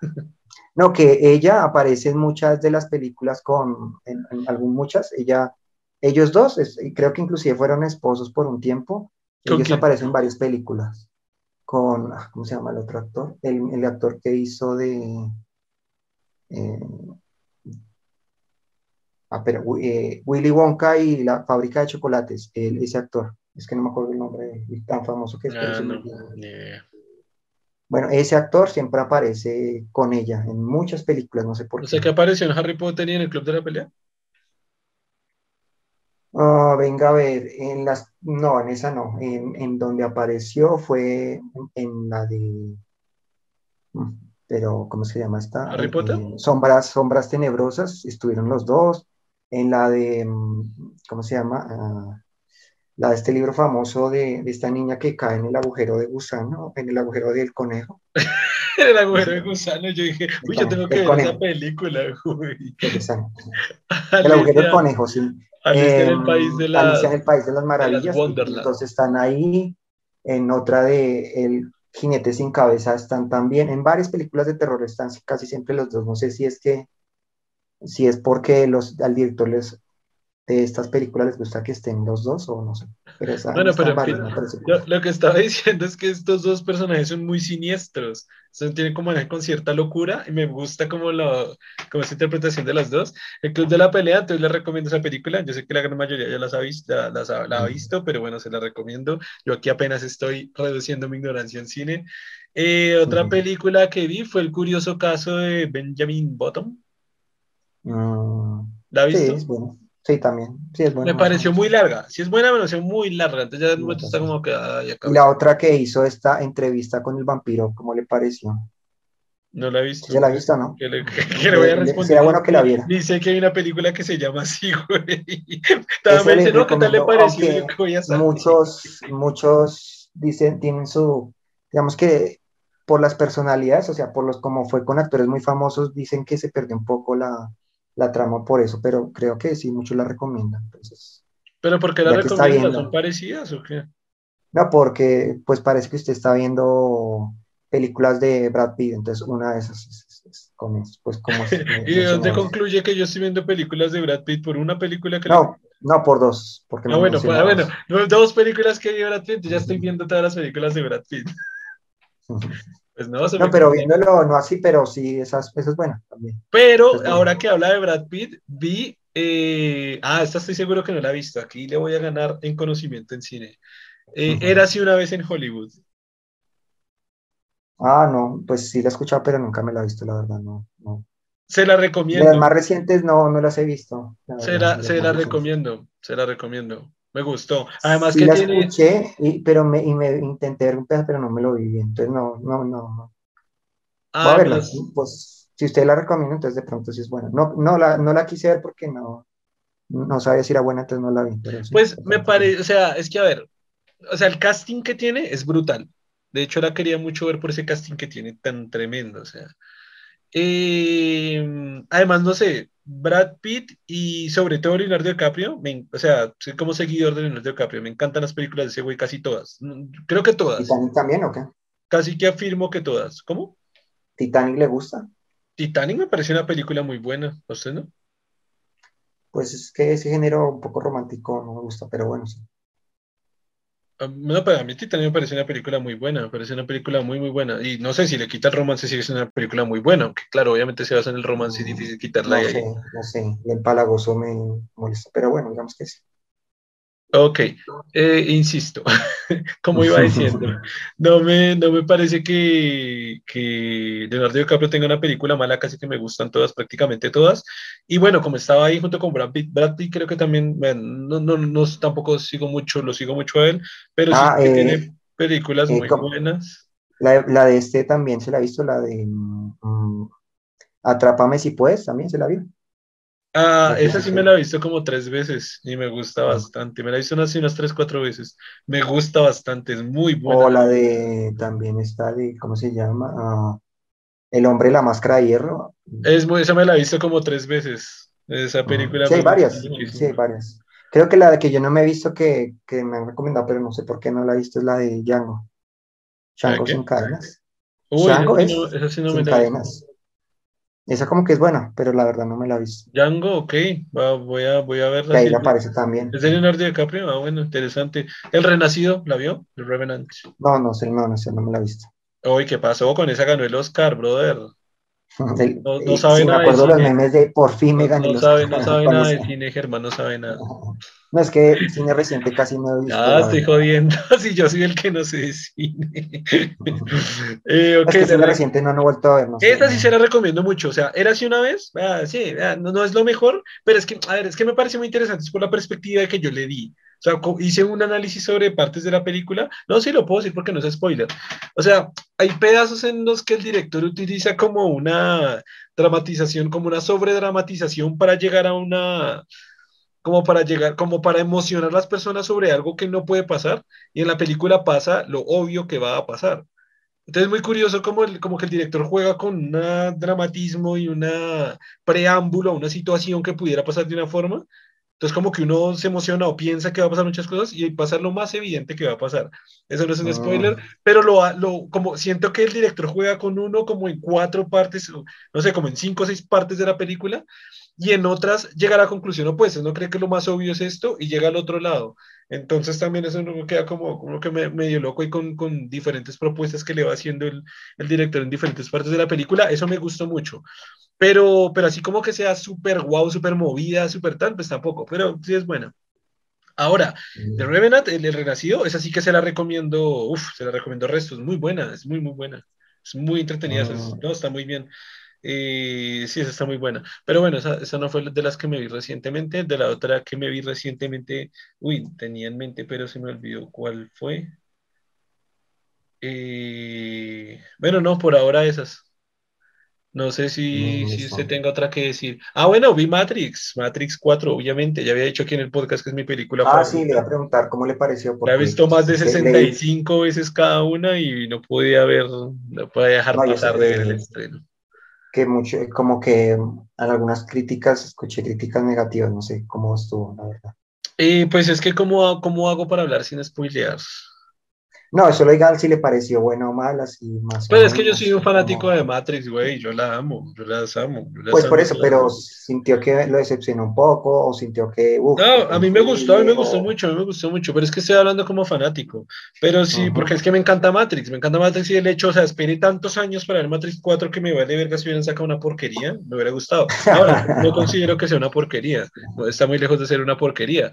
No, que ella aparece en muchas de las películas con, en, en muchas, ella, ellos dos, creo que inclusive fueron esposos por un tiempo, ellos aparecen en varias películas con, ah, ¿cómo se llama el otro actor? El, actor que hizo de... Eh, ah, pero eh, Willy Wonka y la fábrica de chocolates, ese actor, es que no me acuerdo el nombre tan famoso que es. Ah, bueno, ese actor siempre aparece con ella en muchas películas, no sé por qué. O sea, que apareció en Harry Potter y en el Club de la Pelea. Ah, venga a ver, en las, no, en esa no, en, donde apareció fue en la de, mm, pero, ¿cómo se llama esta? ¿Harry Potter? Eh, sombras, sombras tenebrosas, estuvieron los dos, en la de, mm, ¿cómo se llama? Ah, la de este libro famoso de, esta niña que cae en el agujero de gusano, en el agujero del conejo. en el agujero de gusano, yo dije, uy, yo tengo que ver esa película, uy. El agujero del conejo, sí. Alicia en el país de, la, el país de las maravillas. entonces están ahí. En otra de El jinete sin cabeza están también. En varias películas de terror están casi siempre los dos. No sé si es que si es porque los, al director les, de estas películas les gusta que estén los dos o no sé. Pero bueno, pero lo que estaba diciendo es que estos dos personajes son muy siniestros. Son, tienen como una con cierta locura y me gusta como, lo, como esa interpretación de las dos. El Club de la Pelea, entonces les recomiendo esa película. Yo sé que la gran mayoría ya las ha visto, la, ha visto, pero bueno, se la recomiendo. Yo aquí apenas estoy reduciendo mi ignorancia en cine. Eh, otra película que vi fue El curioso caso de Benjamin Bottom. Mm, ¿La has visto? Sí, bueno. Sí, también. Sí, es buena. Me pareció muy larga. Si es buena, me pareció muy larga. Entonces ya de momento está como que. y la otra que hizo esta entrevista con el vampiro, ¿cómo le pareció? No la he visto. ¿Se la ha visto, no? Que le, que voy a responder. Sería bueno que la viera. Dice que hay una película que se llama así, güey. También ¿no? ¿Qué tal le pareció? Muchos, muchos dicen, tienen su, digamos que por las personalidades, o sea, por los como fue con actores muy famosos, dicen que se perdió un poco la, la trama por eso, pero creo que sí, muchos la recomiendan. Entonces, ¿Pero por qué la recomiendan? ¿Son parecidas o qué? No, porque pues parece que usted está viendo películas de Brad Pitt, entonces una de esas es, como, pues, como ¿Y de dónde concluye que yo estoy viendo películas de Brad Pitt por una película que... No, no por dos. Porque ah, bueno, pues, bueno, dos películas que vi Brad Pitt, ya estoy viendo todas las películas de Brad Pitt. Pues no, pero viéndolo, no así, pero sí, esa, es buena también. Pero ahora que habla de Brad Pitt, vi, eh, ah, esta estoy seguro que no la he visto, aquí le voy a ganar en conocimiento en cine. Eh, era así una vez en Hollywood. Ah, no, pues sí la he escuchado, pero nunca me la he visto, la verdad, no. no. Se la recomiendo. las más recientes no, no las he visto. se la, se la recomiendo, se la recomiendo. Me gustó. Además que la escuché, y, pero me, y me intenté ver un pedazo, pero no me lo vi bien. Entonces, no, no, no. Ah, a verla. Pues, pues, si usted la recomienda, entonces de pronto sí es buena. No, no, la, no la quise ver porque no, no sabía si era buena, entonces no la vi. pues me parece, o sea, es que a ver, o sea, el casting que tiene es brutal. De hecho, la quería mucho ver por ese casting que tiene tan tremendo, o sea. Eh, además, no sé, Brad Pitt y sobre todo Leonardo DiCaprio, o sea, soy como seguidor de Leonardo DiCaprio, me encantan las películas de ese güey, casi todas. Creo que todas. ¿Titanic también o qué? Casi que afirmo que todas. ¿Cómo? ¿Titanic le gusta? Titanic me pareció una película muy buena, ¿a usted no? Pues es que ese género un poco romántico no me gusta, pero bueno, sí. Ah, no, pero a mí Titanic me parece una película muy buena, me parece una película muy, muy buena. Y no sé si le quita el romance, sigue siendo una película muy buena, aunque claro, obviamente se basa en el romance y es difícil quitarla. No sé, no sé, el palagoso me molesta, pero bueno, digamos que sí. Ok, eh, insisto, como iba diciendo, no me, no me parece que, que Leonardo DiCaprio tenga una película mala, casi que me gustan todas, prácticamente todas. Y bueno, como estaba ahí junto con Brad Pitt, Brad Pitt creo que también, no, no, no, tampoco sigo mucho, lo sigo mucho a él, pero sí ah, que tiene eh, películas eh, muy buenas. La, la, de este también se la ha visto, la de mm, Atrápame si puedes, también se la vio. Ah, esa sí me la he visto como tres veces y me gusta bastante. Me la he visto unas, unas tres, cuatro veces. Me gusta bastante, es muy buena. O la de, también está de, ¿cómo se llama? Ah, el hombre la máscara de hierro. Es muy, esa me la he visto como tres veces. Esa ah, película. Sí, hay varias, sí, hay varias. Creo que la de que yo no me he visto que, que, me han recomendado, pero no sé por qué no la he visto, es la de Django. Django sin cadenas. Uy, Django es sin cadenas. Esa como que es buena, pero la verdad no me la he visto. Django, ok, voy, a, voy a verla. Que ahí aparece también. ¿Es de Leonardo DiCaprio? Ah, bueno, interesante. ¿El Renacido la vio? ¿El Revenant? No, no sé, no, no sé, no me la he visto. Uy, ¿qué pasó con esa? Ganó el Oscar, brother. No, no sabe nada. Me acuerdo de los memes de por fin me gané no, sabe, no sabe nada de cine, Germán, no sabe nada. No, es que cine reciente casi no he visto. Ah, estoy jodiendo. Si yo soy el que no sé de cine. eh, okay, es que cine reciente no, no he vuelto a ver. No Esta sí se la recomiendo mucho. O sea, era así una vez. Ah, sí, ah, no, no, es lo mejor, pero es que, a ver, es que me parece muy interesante. Es por la perspectiva que yo le di. O sea, hice un análisis sobre partes de la película. No, sí lo puedo decir porque no es spoiler. O sea, hay pedazos en los que el director utiliza como una dramatización, como una sobredramatización para llegar a una como para llegar, como para emocionar a las personas sobre algo que no puede pasar, y en la película pasa lo obvio que va a pasar. Entonces es muy curioso como, el, como que el director juega con un dramatismo y una preámbulo a una situación que pudiera pasar de una forma. Entonces como que uno se emociona o piensa que va a pasar muchas cosas y pasa lo más evidente que va a pasar. Eso no es un spoiler, ah. pero lo, lo, como siento que el director juega con uno como en cuatro partes, no sé, como en cinco o seis partes de la película, y en otras llega a la conclusión opuesta, no cree que lo más obvio es esto y llega al otro lado. Entonces también eso no queda como, como que me, medio loco y con, con, diferentes propuestas que le va haciendo el, el, director en diferentes partes de la película, eso me gustó mucho. Pero, pero así como que sea súper guau, súper movida, súper tal, pues tampoco, pero sí es buena. Ahora, The. Revenant, el, el, Renacido, esa sí que se la recomiendo, uff, se la recomiendo resto, es muy buena, es muy, muy buena, es muy entretenida, ah. no, está muy bien. Eh, sí, esa está muy buena. Pero bueno, esa, esa, no fue de las que me vi recientemente. De la otra que me vi recientemente, uy, tenía en mente, pero se me olvidó cuál fue. Eh, bueno, no, por ahora esas. No sé si, si usted tenga otra que decir. Ah, bueno, vi Matrix, Matrix 4, obviamente. Ya había dicho aquí en el podcast que es mi película ah, sí, le voy a preguntar cómo le pareció. La he visto más de 65 veces cada una y no podía ver, no podía dejar pasar de ver el estreno que mucho, como que en algunas críticas, escuché críticas negativas, no sé cómo estuvo, la verdad. Y pues es que, ¿cómo, cómo hago para hablar sin spoilear? No, eso lo diga si le pareció buena o mala, así más. Pero es que yo soy un fanático de Matrix, güey, yo la amo, yo las amo. pues por eso, pero sintió que lo decepcionó un poco o sintió que... no, a mí me gustó, a mí me gustó mucho, a mí me gustó mucho, pero es que estoy hablando como fanático. Pero sí, porque es que me encanta Matrix, me encanta Matrix y el hecho, o sea, esperé tantos años para ver Matrix 4 que me vale verga si hubieran sacado una porquería, me hubiera gustado. Ahora, no considero que sea una porquería, está muy lejos de ser una porquería.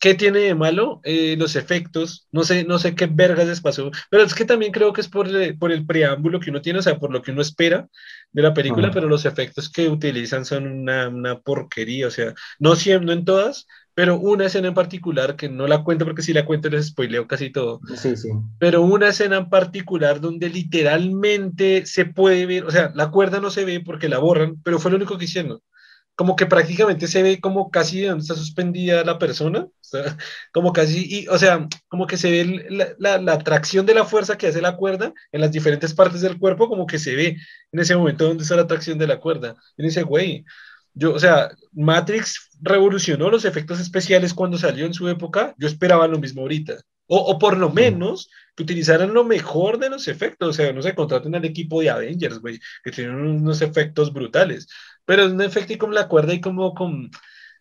¿Qué tiene de malo? Eh, los efectos, no sé, no sé qué vergas les pasó, pero es que también creo que es por, el, por el preámbulo que uno tiene, o sea, por lo que uno espera de la película, pero los efectos que utilizan son una, una porquería, o sea, no no en todas, pero una escena en particular, que no la cuento porque si la cuento les spoileo casi todo, sí, sí. pero una escena en particular donde literalmente se puede ver, o sea, la cuerda no se ve porque la borran, pero fue lo único que hicieron como que prácticamente se ve como casi donde está suspendida la persona, o sea, como casi, y, o sea, como que se ve la, la, la, atracción de la fuerza que hace la cuerda en las diferentes partes del cuerpo, como que se ve en ese momento donde está la atracción de la cuerda. Y dice, güey, yo, o sea, Matrix revolucionó los efectos especiales cuando salió en su época, yo esperaba lo mismo ahorita. O, o, por lo menos que utilizaran lo mejor de los efectos, o sea, no se contraten al equipo de Avengers, güey, que tienen unos efectos brutales. Pero es un efecto como la cuerda y como con...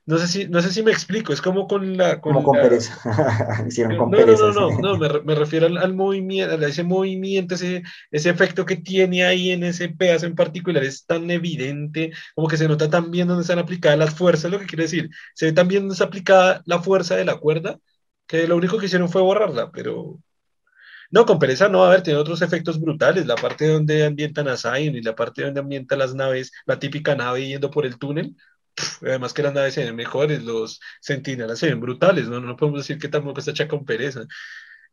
No sé si, no sé si me explico, es como con la... como con pereza. Hicieron con no, pereza. No, no, no, no, me, me refiero al, movimiento, a ese movimiento, ese, ese efecto que tiene ahí en ese pedazo en particular es tan evidente, como que se nota tan bien donde están aplicadas las fuerzas, lo que quiere decir, se ve tan bien donde está aplicada la fuerza de la cuerda, que lo único que hicieron fue borrarla, pero, no, con pereza no, a ver, tiene otros efectos brutales. La parte donde ambientan a Zion y la parte donde ambientan las naves, la típica nave yendo por el túnel. además que las naves se ven mejores, los sentinelas se ven brutales, ¿no? No podemos decir que tampoco está hecha con pereza.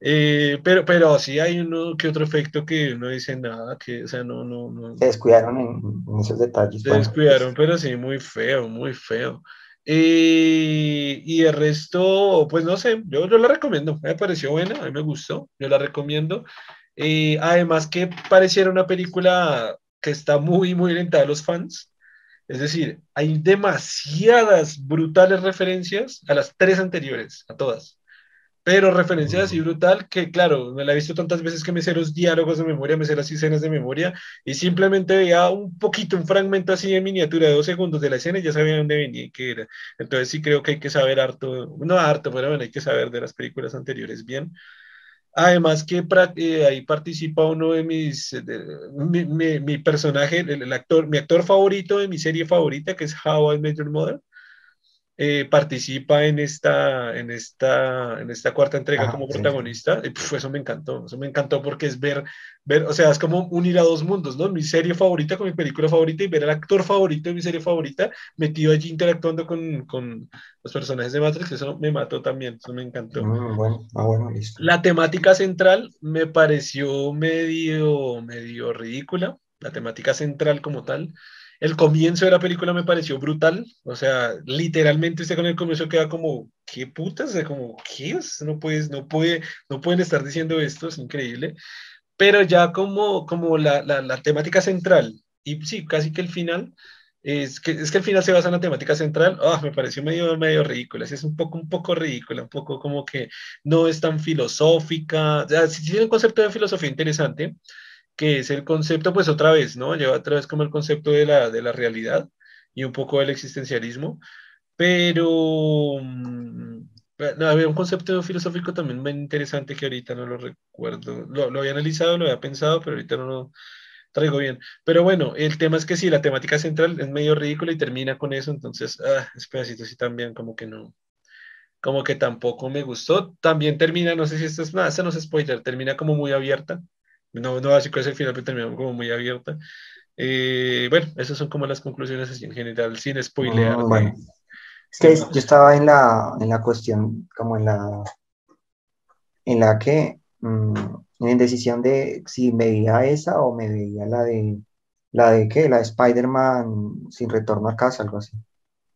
Eh, pero, pero sí hay uno que otro efecto que uno dice nada, que, o sea, no, no, no. Se descuidaron en, esos detalles. Se descuidaron, pero sí, muy feo, muy feo. Eh, y el resto, pues no sé, yo, yo la recomiendo, me pareció buena, a mí me gustó, yo la recomiendo. Eh, además que pareciera una película que está muy, muy orientada a los fans. Es decir, hay demasiadas brutales referencias a las tres anteriores, a todas. Pero referencia así brutal que, claro, me la he visto tantas veces que me sé los diálogos de memoria, me sé las escenas de memoria y simplemente veía un poquito, un fragmento así en miniatura de dos segundos de la escena y ya sabía dónde venía y qué era. Entonces sí creo que hay que saber harto, no harto, pero bueno, hay que saber de las películas anteriores bien. Además que eh, ahí participa uno de mis, mi, mi, personaje, el, actor, mi actor favorito de mi serie favorita, que es How I Met Your Mother. Eh, participa en esta, en esta, en esta cuarta entrega ah, como protagonista. Y eso me encantó, eso me encantó porque es ver, ver, o sea, es como unir a dos mundos, ¿no? Mi serie favorita con mi película favorita y ver al actor favorito de mi serie favorita metido allí interactuando con, con los personajes de Matrix, eso me mató también, eso me encantó. Mm, bueno, ah, bueno, listo. La temática central me pareció medio, medio ridícula, la temática central como tal. El comienzo de la película me pareció brutal, o sea, literalmente usted con el comienzo queda como, ¿qué putas? O sea, como, ¿qué? No puedes, no puede, no pueden estar diciendo esto, es increíble. Pero ya como, como la, la, la temática central, y sí, casi que el final, es que, es que el final se basa en la temática central, oh, me pareció medio, medio ridícula, es un poco, un poco ridícula, un poco como que no es tan filosófica, o sea, sí tiene un concepto de filosofía interesante, que es el concepto, pues otra vez, ¿no? Lleva otra vez como el concepto de la, de la realidad y un poco del existencialismo, pero mm, no, había un concepto filosófico también muy interesante que ahorita no lo recuerdo, lo, lo, había analizado, lo había pensado, pero ahorita no lo traigo bien. Pero bueno, el tema es que sí, la temática central es medio ridícula y termina con eso, entonces, ah, ese pedacito sí también como que no, como que tampoco me gustó. También termina, no sé si esto es nada, esto no es spoiler, termina como muy abierta no, no así que es el final, pero terminó como muy abierta. Eh, bueno, esas son como las conclusiones así en general, sin spoilear. bueno. Es que yo estaba en la, en la cuestión, como en la, en la que, mm, en decisión de si me veía esa o me veía la de, la de qué, la de Spider-Man sin retorno a casa, algo así.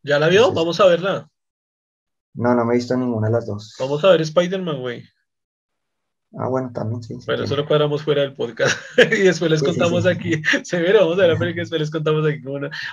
¿Ya la vio? Vamos a verla. No, no me he visto ninguna de las dos. Vamos a ver Spider-Man, güey. Ah, bueno, también sí. bueno, eso lo cuadramos fuera del podcast y después les contamos aquí. Severo, vamos a ver la después les contamos aquí.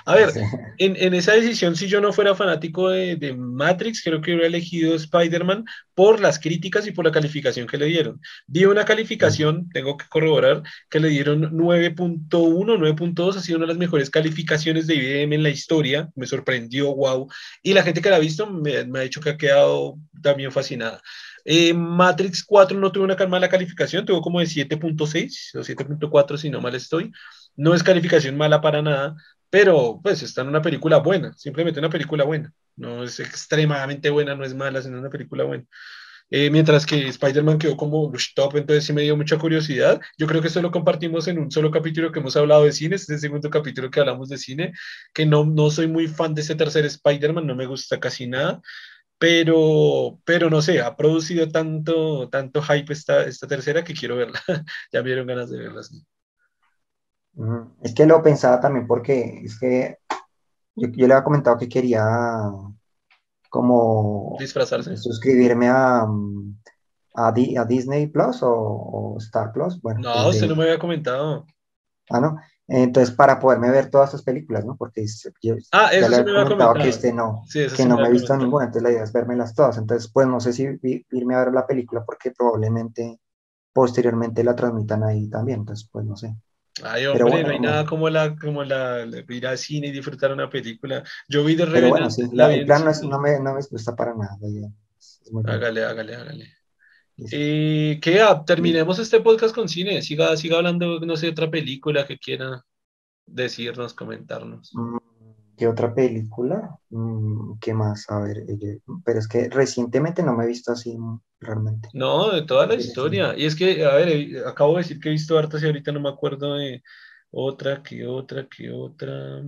A ver, en, en, esa decisión, si yo no fuera fanático de, de Matrix, creo que hubiera elegido Spider-Man por las críticas y por la calificación que le dieron. Vi una calificación, tengo que corroborar, que le dieron 9.1, 9.2, ha sido una de las mejores calificaciones de IBM en la historia. Me sorprendió, wow. Y la gente que la ha visto me, me ha dicho que ha quedado también fascinada. Eh, Matrix 4 no tuvo una mala calificación, tuvo como de 7.6 o 7.4 si no mal estoy. No es calificación mala para nada, pero pues está en una película buena, simplemente una película buena. No es extremadamente buena, no es mala, sino una película buena. Eh, mientras que Spider-Man quedó como top, entonces sí me dio mucha curiosidad. Yo creo que esto lo compartimos en un solo capítulo que hemos hablado de cine, este es el segundo capítulo que hablamos de cine, que no, no soy muy fan de ese tercer Spider-Man, no me gusta casi nada, pero, pero no sé, ha producido tanto, tanto hype esta, esta tercera que quiero verla. ya me dieron ganas de verla. Es que lo pensaba también porque es que yo, le había comentado que quería como disfrazarse. Suscribirme a, a, a Disney Plus o, Star Plus. Bueno, no, usted no me había comentado. Ah, no. Entonces, para poderme ver todas estas películas, ¿no? Porque yo ah, ya le he comentado que este no, que no me he visto ninguna, entonces la idea es vermelas todas. Entonces, pues no sé si irme a ver la película porque probablemente posteriormente la transmitan ahí también, entonces pues no sé. Ay, hombre, Pero no hay nada como la, como la, ir al cine y disfrutar una película. Yo vi de Revenant. bueno, sí, la, el plan no, me, no me gusta para nada. hágale, hágale, hágale. Y que terminemos este podcast con cine. Siga, siga hablando, no sé, otra película que quiera decirnos, comentarnos. Mm, ¿Qué otra película? Mm, ¿Qué más? A ver, eh, pero es que recientemente no me he visto así realmente. No, de toda la historia. Y es que, a ver, eh, acabo de decir que he visto hartas y ahorita no me acuerdo de otra, que otra, que otra.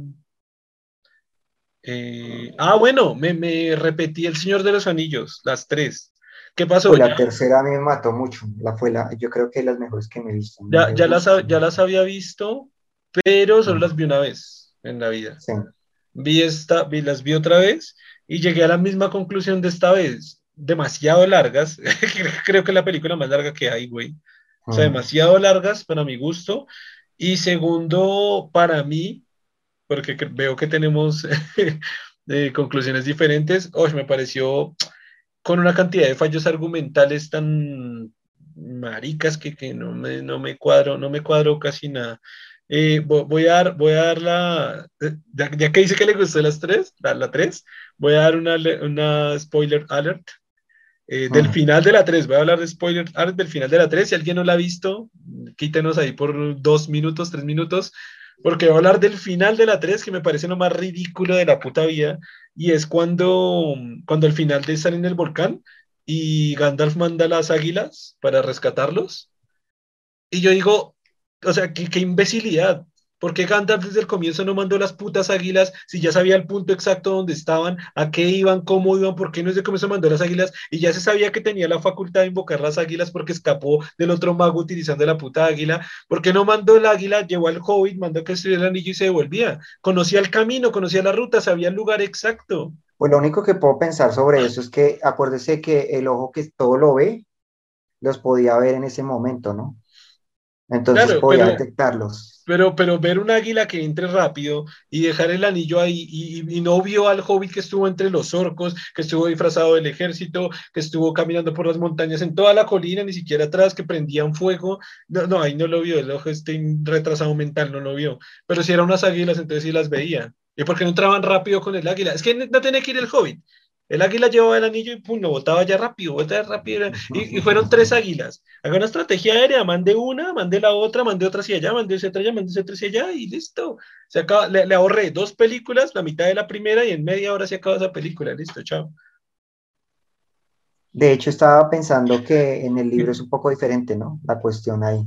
Eh, ah, bueno, me, me repetí El Señor de los Anillos, las tres. ¿Qué pasó? la tercera a mí me mató mucho. La fue la, yo creo que las mejores que me he visto. Ya, ya, las, ya las había visto, pero solo las vi una vez en la vida. Sí. Vi esta, vi, las vi otra vez y llegué a la misma conclusión de esta vez. Demasiado largas. creo que es la película más larga que hay, güey. O sea, demasiado largas para mi gusto. Y segundo, para mí, porque veo que tenemos eh, conclusiones diferentes, oh, me pareció con una cantidad de fallos argumentales tan maricas que, que no, me, no me cuadro, no me cuadro casi nada. Eh, voy, a dar, voy a dar la, ya, que dice que le gustó las tres, la, la tres, voy a dar una, una spoiler alert eh, del ah. final de la 3. Voy a hablar de spoiler alert del final de la 3. Si alguien no la ha visto, quítenos ahí por dos minutos, tres minutos, porque voy a hablar del final de la 3, que me parece lo más ridículo de la puta vida, y es cuando, cuando al final de estar en el volcán y Gandalf manda las águilas para rescatarlos. Y yo digo, o sea, qué, qué imbecilidad. Porque Gandalf desde el comienzo no mandó las putas águilas si ya sabía el punto exacto donde estaban, a qué iban, cómo iban, por qué no desde el comienzo mandó las águilas y ya se sabía que tenía la facultad de invocar las águilas porque escapó del otro mago utilizando la puta águila? ¿Por qué no mandó el águila, llevó al hobbit, mandó que estuviera el anillo y se devolvía? Conocía el camino, conocía la ruta, sabía el lugar exacto. Pues lo único que puedo pensar sobre eso es que acuérdese que el ojo que todo lo ve, los podía ver en ese momento, ¿no? Entonces podía detectarlos. Pero, pero ver un águila que entre rápido y dejar el anillo ahí y, no vio al hobbit que estuvo entre los orcos, que estuvo disfrazado del ejército, que estuvo caminando por las montañas en toda la colina, ni siquiera atrás, que prendían fuego. No, no, ahí no lo vio, el ojo este retrasado mental no lo vio. Pero si eran unas águilas, entonces sí las veía. ¿Y por qué no entraban rápido con el águila? Es que no tenía que ir el hobbit. El águila llevaba el anillo y pum, lo botaba ya rápido, botaba rápido. Y, fueron tres águilas. Haga una estrategia aérea, mandé una, mandé la otra, mandé otra hacia allá, mandé otra allá, mandé otra hacia allá y listo. Se acaba, le, ahorré dos películas, la mitad de la primera y en media hora se acaba esa película. Listo, chao. De hecho, estaba pensando que en el libro es un poco diferente, ¿no? La cuestión ahí.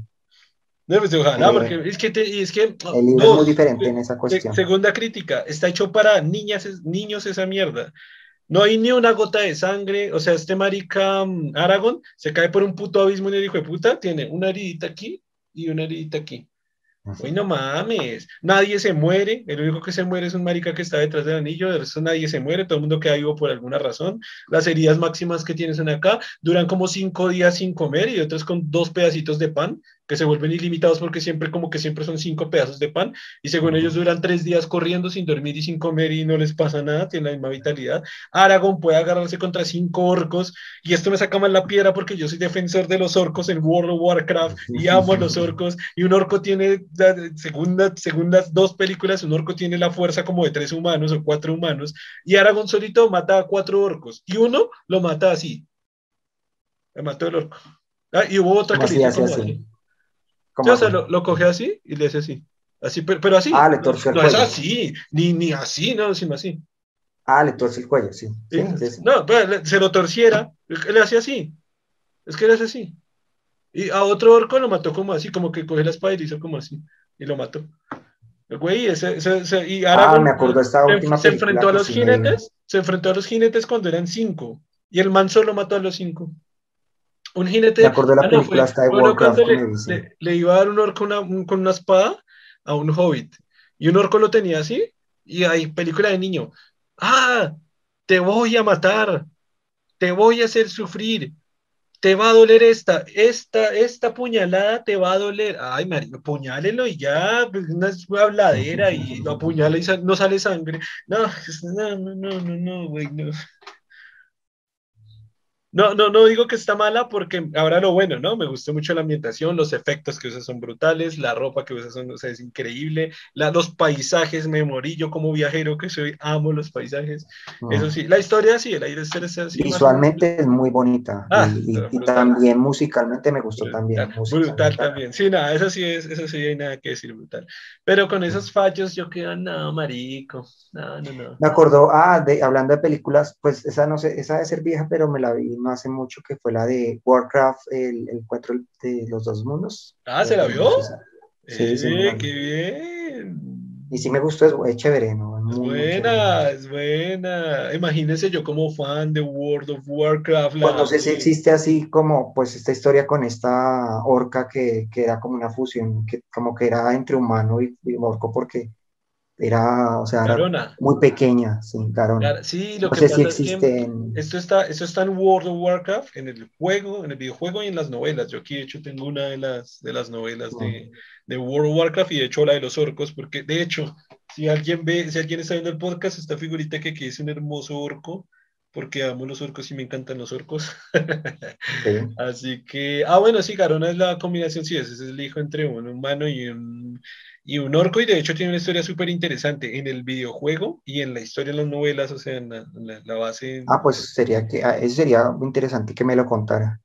No, pues ojalá, eh, porque es que, es que el libro es muy diferente en esa cuestión. Segunda crítica, está hecho para niñas, niños esa mierda. No hay ni una gota de sangre. O sea, este marica mm, Aragón se cae por un puto abismo y el hijo de puta tiene una heridita aquí y una heridita aquí. Uy, no mames, nadie se muere, el único que se muere es un marica que está detrás del anillo, de resto nadie se muere, todo el mundo queda vivo por alguna razón. Las heridas máximas que tienes en acá duran como cinco días sin comer y otras con dos pedacitos de pan que se vuelven ilimitados porque siempre como que siempre son cinco pedazos de pan y según ellos duran tres días corriendo sin dormir y sin comer y no les pasa nada, tienen la misma vitalidad. Aragón puede agarrarse contra cinco orcos y esto me saca mal la piedra porque yo soy defensor de los orcos en World of Warcraft y amo a los orcos y un orco tiene, según, según las dos películas, un orco tiene la fuerza como de tres humanos o cuatro humanos y Aragón solito mata a cuatro orcos y uno lo mata así. Le mató el orco. Ah, y hubo otra que así o sea, lo, lo coge así y le hace así. Así, pero, pero así. Ah, le torció el no, cuello. No es así, ni, ni así, no, sino así. Ah, le torció el cuello, sí. No, pero se lo torciera, le hacía así. Es que le hace así. Y a otro orco lo mató como así, como que coge la espada y le hizo como así. Y lo mató. El güey, ese, ese, y ahora ah, me acuerdo esta última se, enfrentó a los jinetes, se enfrentó a los jinetes cuando eran cinco. Y el man solo mató a los cinco. Un jinete. Me acuerdo de la ah, película de Warcraft. Le, iba a dar un orco con una espada a un hobbit. Y un orco lo tenía así. Y hay película de niño. ¡Ah! Te voy a matar. Te voy a hacer sufrir. Te va a doler esta. Esta, esta puñalada te va a doler. Ay, Mario, puñálelo y ya. Pues, una habladera y lo apuñala y no sale sangre. No, no, no, no, no, no, güey, no. No, no, no digo que está mala porque ahora lo bueno, ¿no? Me gustó mucho la ambientación, los efectos que usa son brutales, la ropa que usa son, o sea, es increíble, la, los paisajes, me morí yo como viajero que soy, amo los paisajes. Eso sí, la historia sí, el aire es así. Visualmente es muy bonita ah, y, también musicalmente me gustó también. Brutal también, sí, nada, eso sí es, eso sí hay nada que decir, brutal. Pero con esos fallos yo quedo, no, marico, no, no, no. Me acordó, ah, de, hablando de películas, pues esa no sé, esa debe ser vieja, pero me la vi no hace mucho, que fue la de Warcraft, el, el de los dos mundos. Ah, ¿se la vio? Sí, sí, qué bien. Y sí me gustó, es, chévere, ¿no? Es buena, es buena. Imagínense yo como fan de World of Warcraft. Pues no sé si existe así como, pues, esta historia con esta orca que, que era como una fusión, que como que era entre humano y, y orco, porque era, o sea, muy pequeña, sí, Carona. Sí, lo que pasa es que esto está, esto está en World of Warcraft, en el juego, en el videojuego y en las novelas. Yo aquí, de hecho, tengo una de las, de las novelas de, de, World of Warcraft y de hecho la de los orcos, porque de hecho, si alguien ve, si alguien está viendo el podcast, esta figurita que aquí es un hermoso orco, porque amo los orcos y me encantan los orcos. Así que, ah, bueno, sí, Garona es la combinación, sí, ese es el hijo entre un humano y un, y un orco, y de hecho tiene una historia súper interesante en el videojuego y en la historia de las novelas, o sea, en la, base. Ah, pues sería que, ah, sería interesante que me lo contara.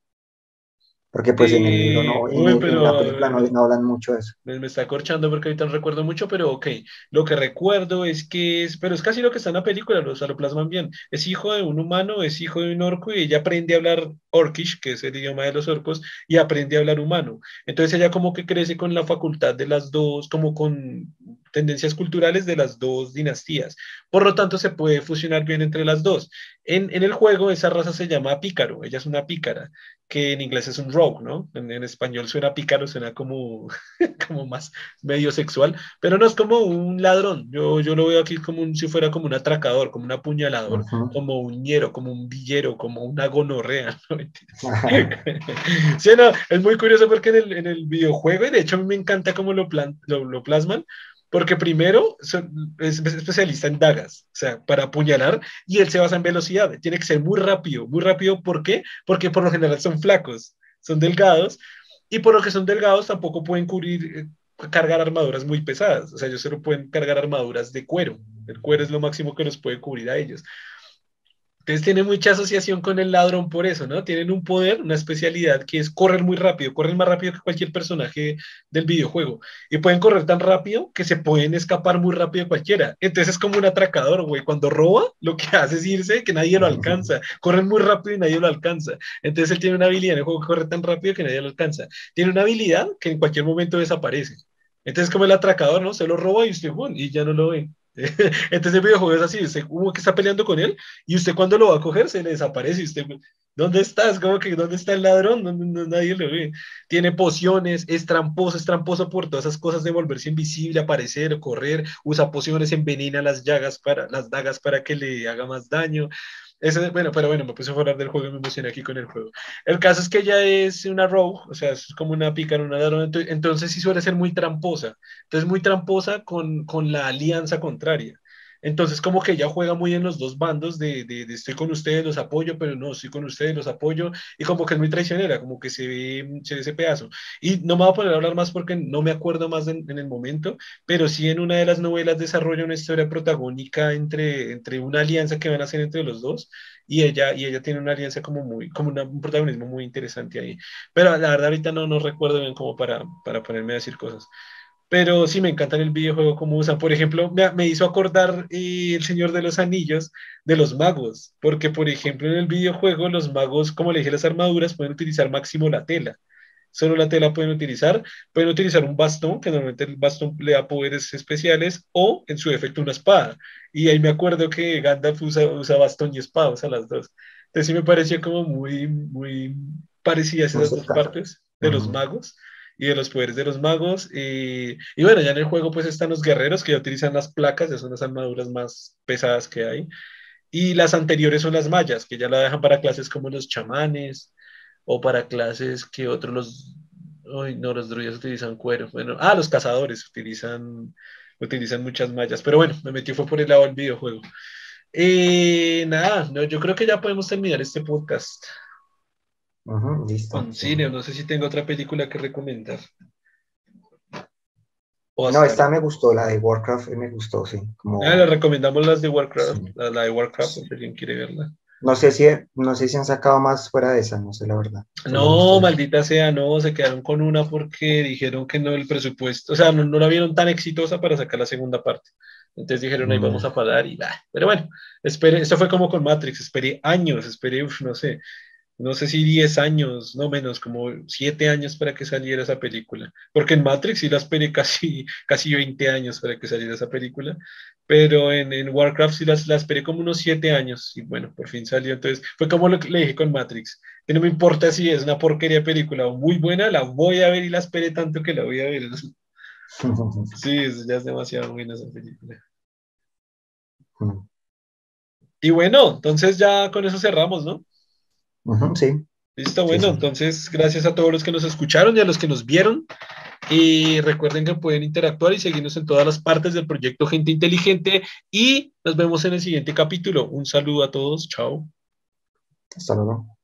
Porque pues en el libro no, en, la película no, hablan mucho de eso. Me, está corchando porque ahorita no recuerdo mucho, pero ok. Lo que recuerdo es que es, pero es casi lo que está en la película, o sea, lo plasman bien. Es hijo de un humano, es hijo de un orco y ella aprende a hablar orkish, que es el idioma de los orcos, y aprende a hablar humano. Entonces ella como que crece con la facultad de las dos, como con tendencias culturales de las dos dinastías. Por lo tanto, se puede fusionar bien entre las dos. En, en el juego, esa raza se llama pícaro, ella es una pícara, que en inglés es un rogue, ¿no? En, español suena pícaro, suena como, como más medio sexual, pero no es como un ladrón. Yo, yo lo veo aquí como si fuera como un atracador, como un apuñalador, como un ñero, como un villero, como una gonorrea. sí, no, es muy curioso porque en el, en el videojuego, y de hecho a mí me encanta cómo lo, plan, lo, lo plasman, porque primero es especialista en dagas, o sea, para apuñalar, y él se basa en velocidad. Tiene que ser muy rápido. Muy rápido, ¿por qué? Porque por lo general son flacos, son delgados, y por lo que son delgados tampoco pueden cubrir, eh, cargar armaduras muy pesadas. O sea, ellos solo pueden cargar armaduras de cuero. El cuero es lo máximo que los puede cubrir a ellos. Entonces tiene mucha asociación con el ladrón por eso, ¿no? Tienen un poder, una especialidad que es correr muy rápido, corren más rápido que cualquier personaje del videojuego. Y pueden correr tan rápido que se pueden escapar muy rápido cualquiera. Entonces es como un atracador, güey. Cuando roba, lo que hace es irse que nadie lo alcanza. Corren muy rápido y nadie lo alcanza. Entonces él tiene una habilidad en el juego que corre tan rápido que nadie lo alcanza. Tiene una habilidad que en cualquier momento desaparece. Entonces como el atracador, ¿no? Se lo roba y usted, y ya no lo ve. Entonces el videojuego es así, usted como que está peleando con él y usted cuando lo va a coger se le desaparece y usted, ¿dónde estás? Como que, ¿dónde está el ladrón? No, nadie lo ve. Tiene pociones, es tramposo, es tramposo por todas esas cosas de volverse invisible, aparecer, correr, usa pociones, envenena las llagas para, las dagas para que le haga más daño bueno, pero bueno, me puse a hablar del juego y me emocioné aquí con el juego. El caso es que ella es una rogue, o sea, es como una pícara, una ladrona, entonces sí suele ser muy tramposa. Entonces muy tramposa con, con la alianza contraria. Entonces, como que ella juega muy en los dos bandos de, de, estoy con ustedes, los apoyo, pero no, estoy con ustedes, los apoyo, y como que es muy traicionera, como que se ve, se ve ese pedazo. Y no me voy a poner a hablar más porque no me acuerdo más en, el momento, pero sí en una de las novelas desarrolla una historia protagónica entre, entre una alianza que van a hacer entre los dos, y ella, y ella tiene una alianza como muy, como un protagonismo muy interesante ahí. Pero la verdad ahorita no, no recuerdo bien como para, para ponerme a decir cosas. Pero sí me encanta el videojuego como usan. Por ejemplo, me, hizo acordar eh, El Señor de los Anillos de los magos. Porque, por ejemplo, en el videojuego los magos, como le dije, las armaduras pueden utilizar máximo la tela. Solo la tela pueden utilizar. Pueden utilizar un bastón, que normalmente el bastón le da poderes especiales, o en su defecto una espada. Y ahí me acuerdo que Gandalf usa, usa bastón y espada, usa las dos. Entonces sí me pareció como muy, muy parecidas esas dos partes de los magos y de los poderes de los magos. Y, y, bueno, ya en el juego pues están los guerreros que ya utilizan las placas, ya son las armaduras más pesadas que hay. Y las anteriores son las mayas, que ya la dejan para clases como los chamanes o para clases que otros los... No, los druidas utilizan cuero. Bueno, ah, los cazadores utilizan, utilizan muchas mallas. Pero bueno, me metí fue por el lado del videojuego. Eh, nada, no, yo creo que ya podemos terminar este podcast con cine, no sé si tengo otra película que recomendar. no, esta me gustó, la de Warcraft me gustó, sí. Como... Ah, le recomendamos las de Warcraft, la, de Warcraft, si alguien quiere verla. No sé, si, no sé si han sacado más fuera de esa, no sé la verdad. No, maldita sea, no, se quedaron con una porque dijeron que no el presupuesto, o sea, no, la vieron tan exitosa para sacar la segunda parte. Entonces dijeron, ahí vamos a pagar y va. Pero bueno, esperé, esto fue como con Matrix, esperé años, esperé, no sé, no sé si 10 años, no menos, como 7 años para que saliera esa película. Porque en Matrix sí la esperé casi, casi 20 años para que saliera esa película, pero en, en Warcraft sí las, la esperé como unos 7 años y bueno, por fin salió. Entonces fue como lo que le dije con Matrix, que no me importa si es una porquería película o muy buena, la voy a ver y la esperé tanto que la voy a ver. sí, ya es demasiado buena esa película. Y bueno, entonces ya con eso cerramos, ¿no? Sí. Listo, bueno, entonces gracias a todos los que nos escucharon y a los que nos vieron. Y recuerden que pueden interactuar y seguirnos en todas las partes del proyecto Gente Inteligente. Y nos vemos en el siguiente capítulo. Un saludo a todos. Chao. Hasta luego.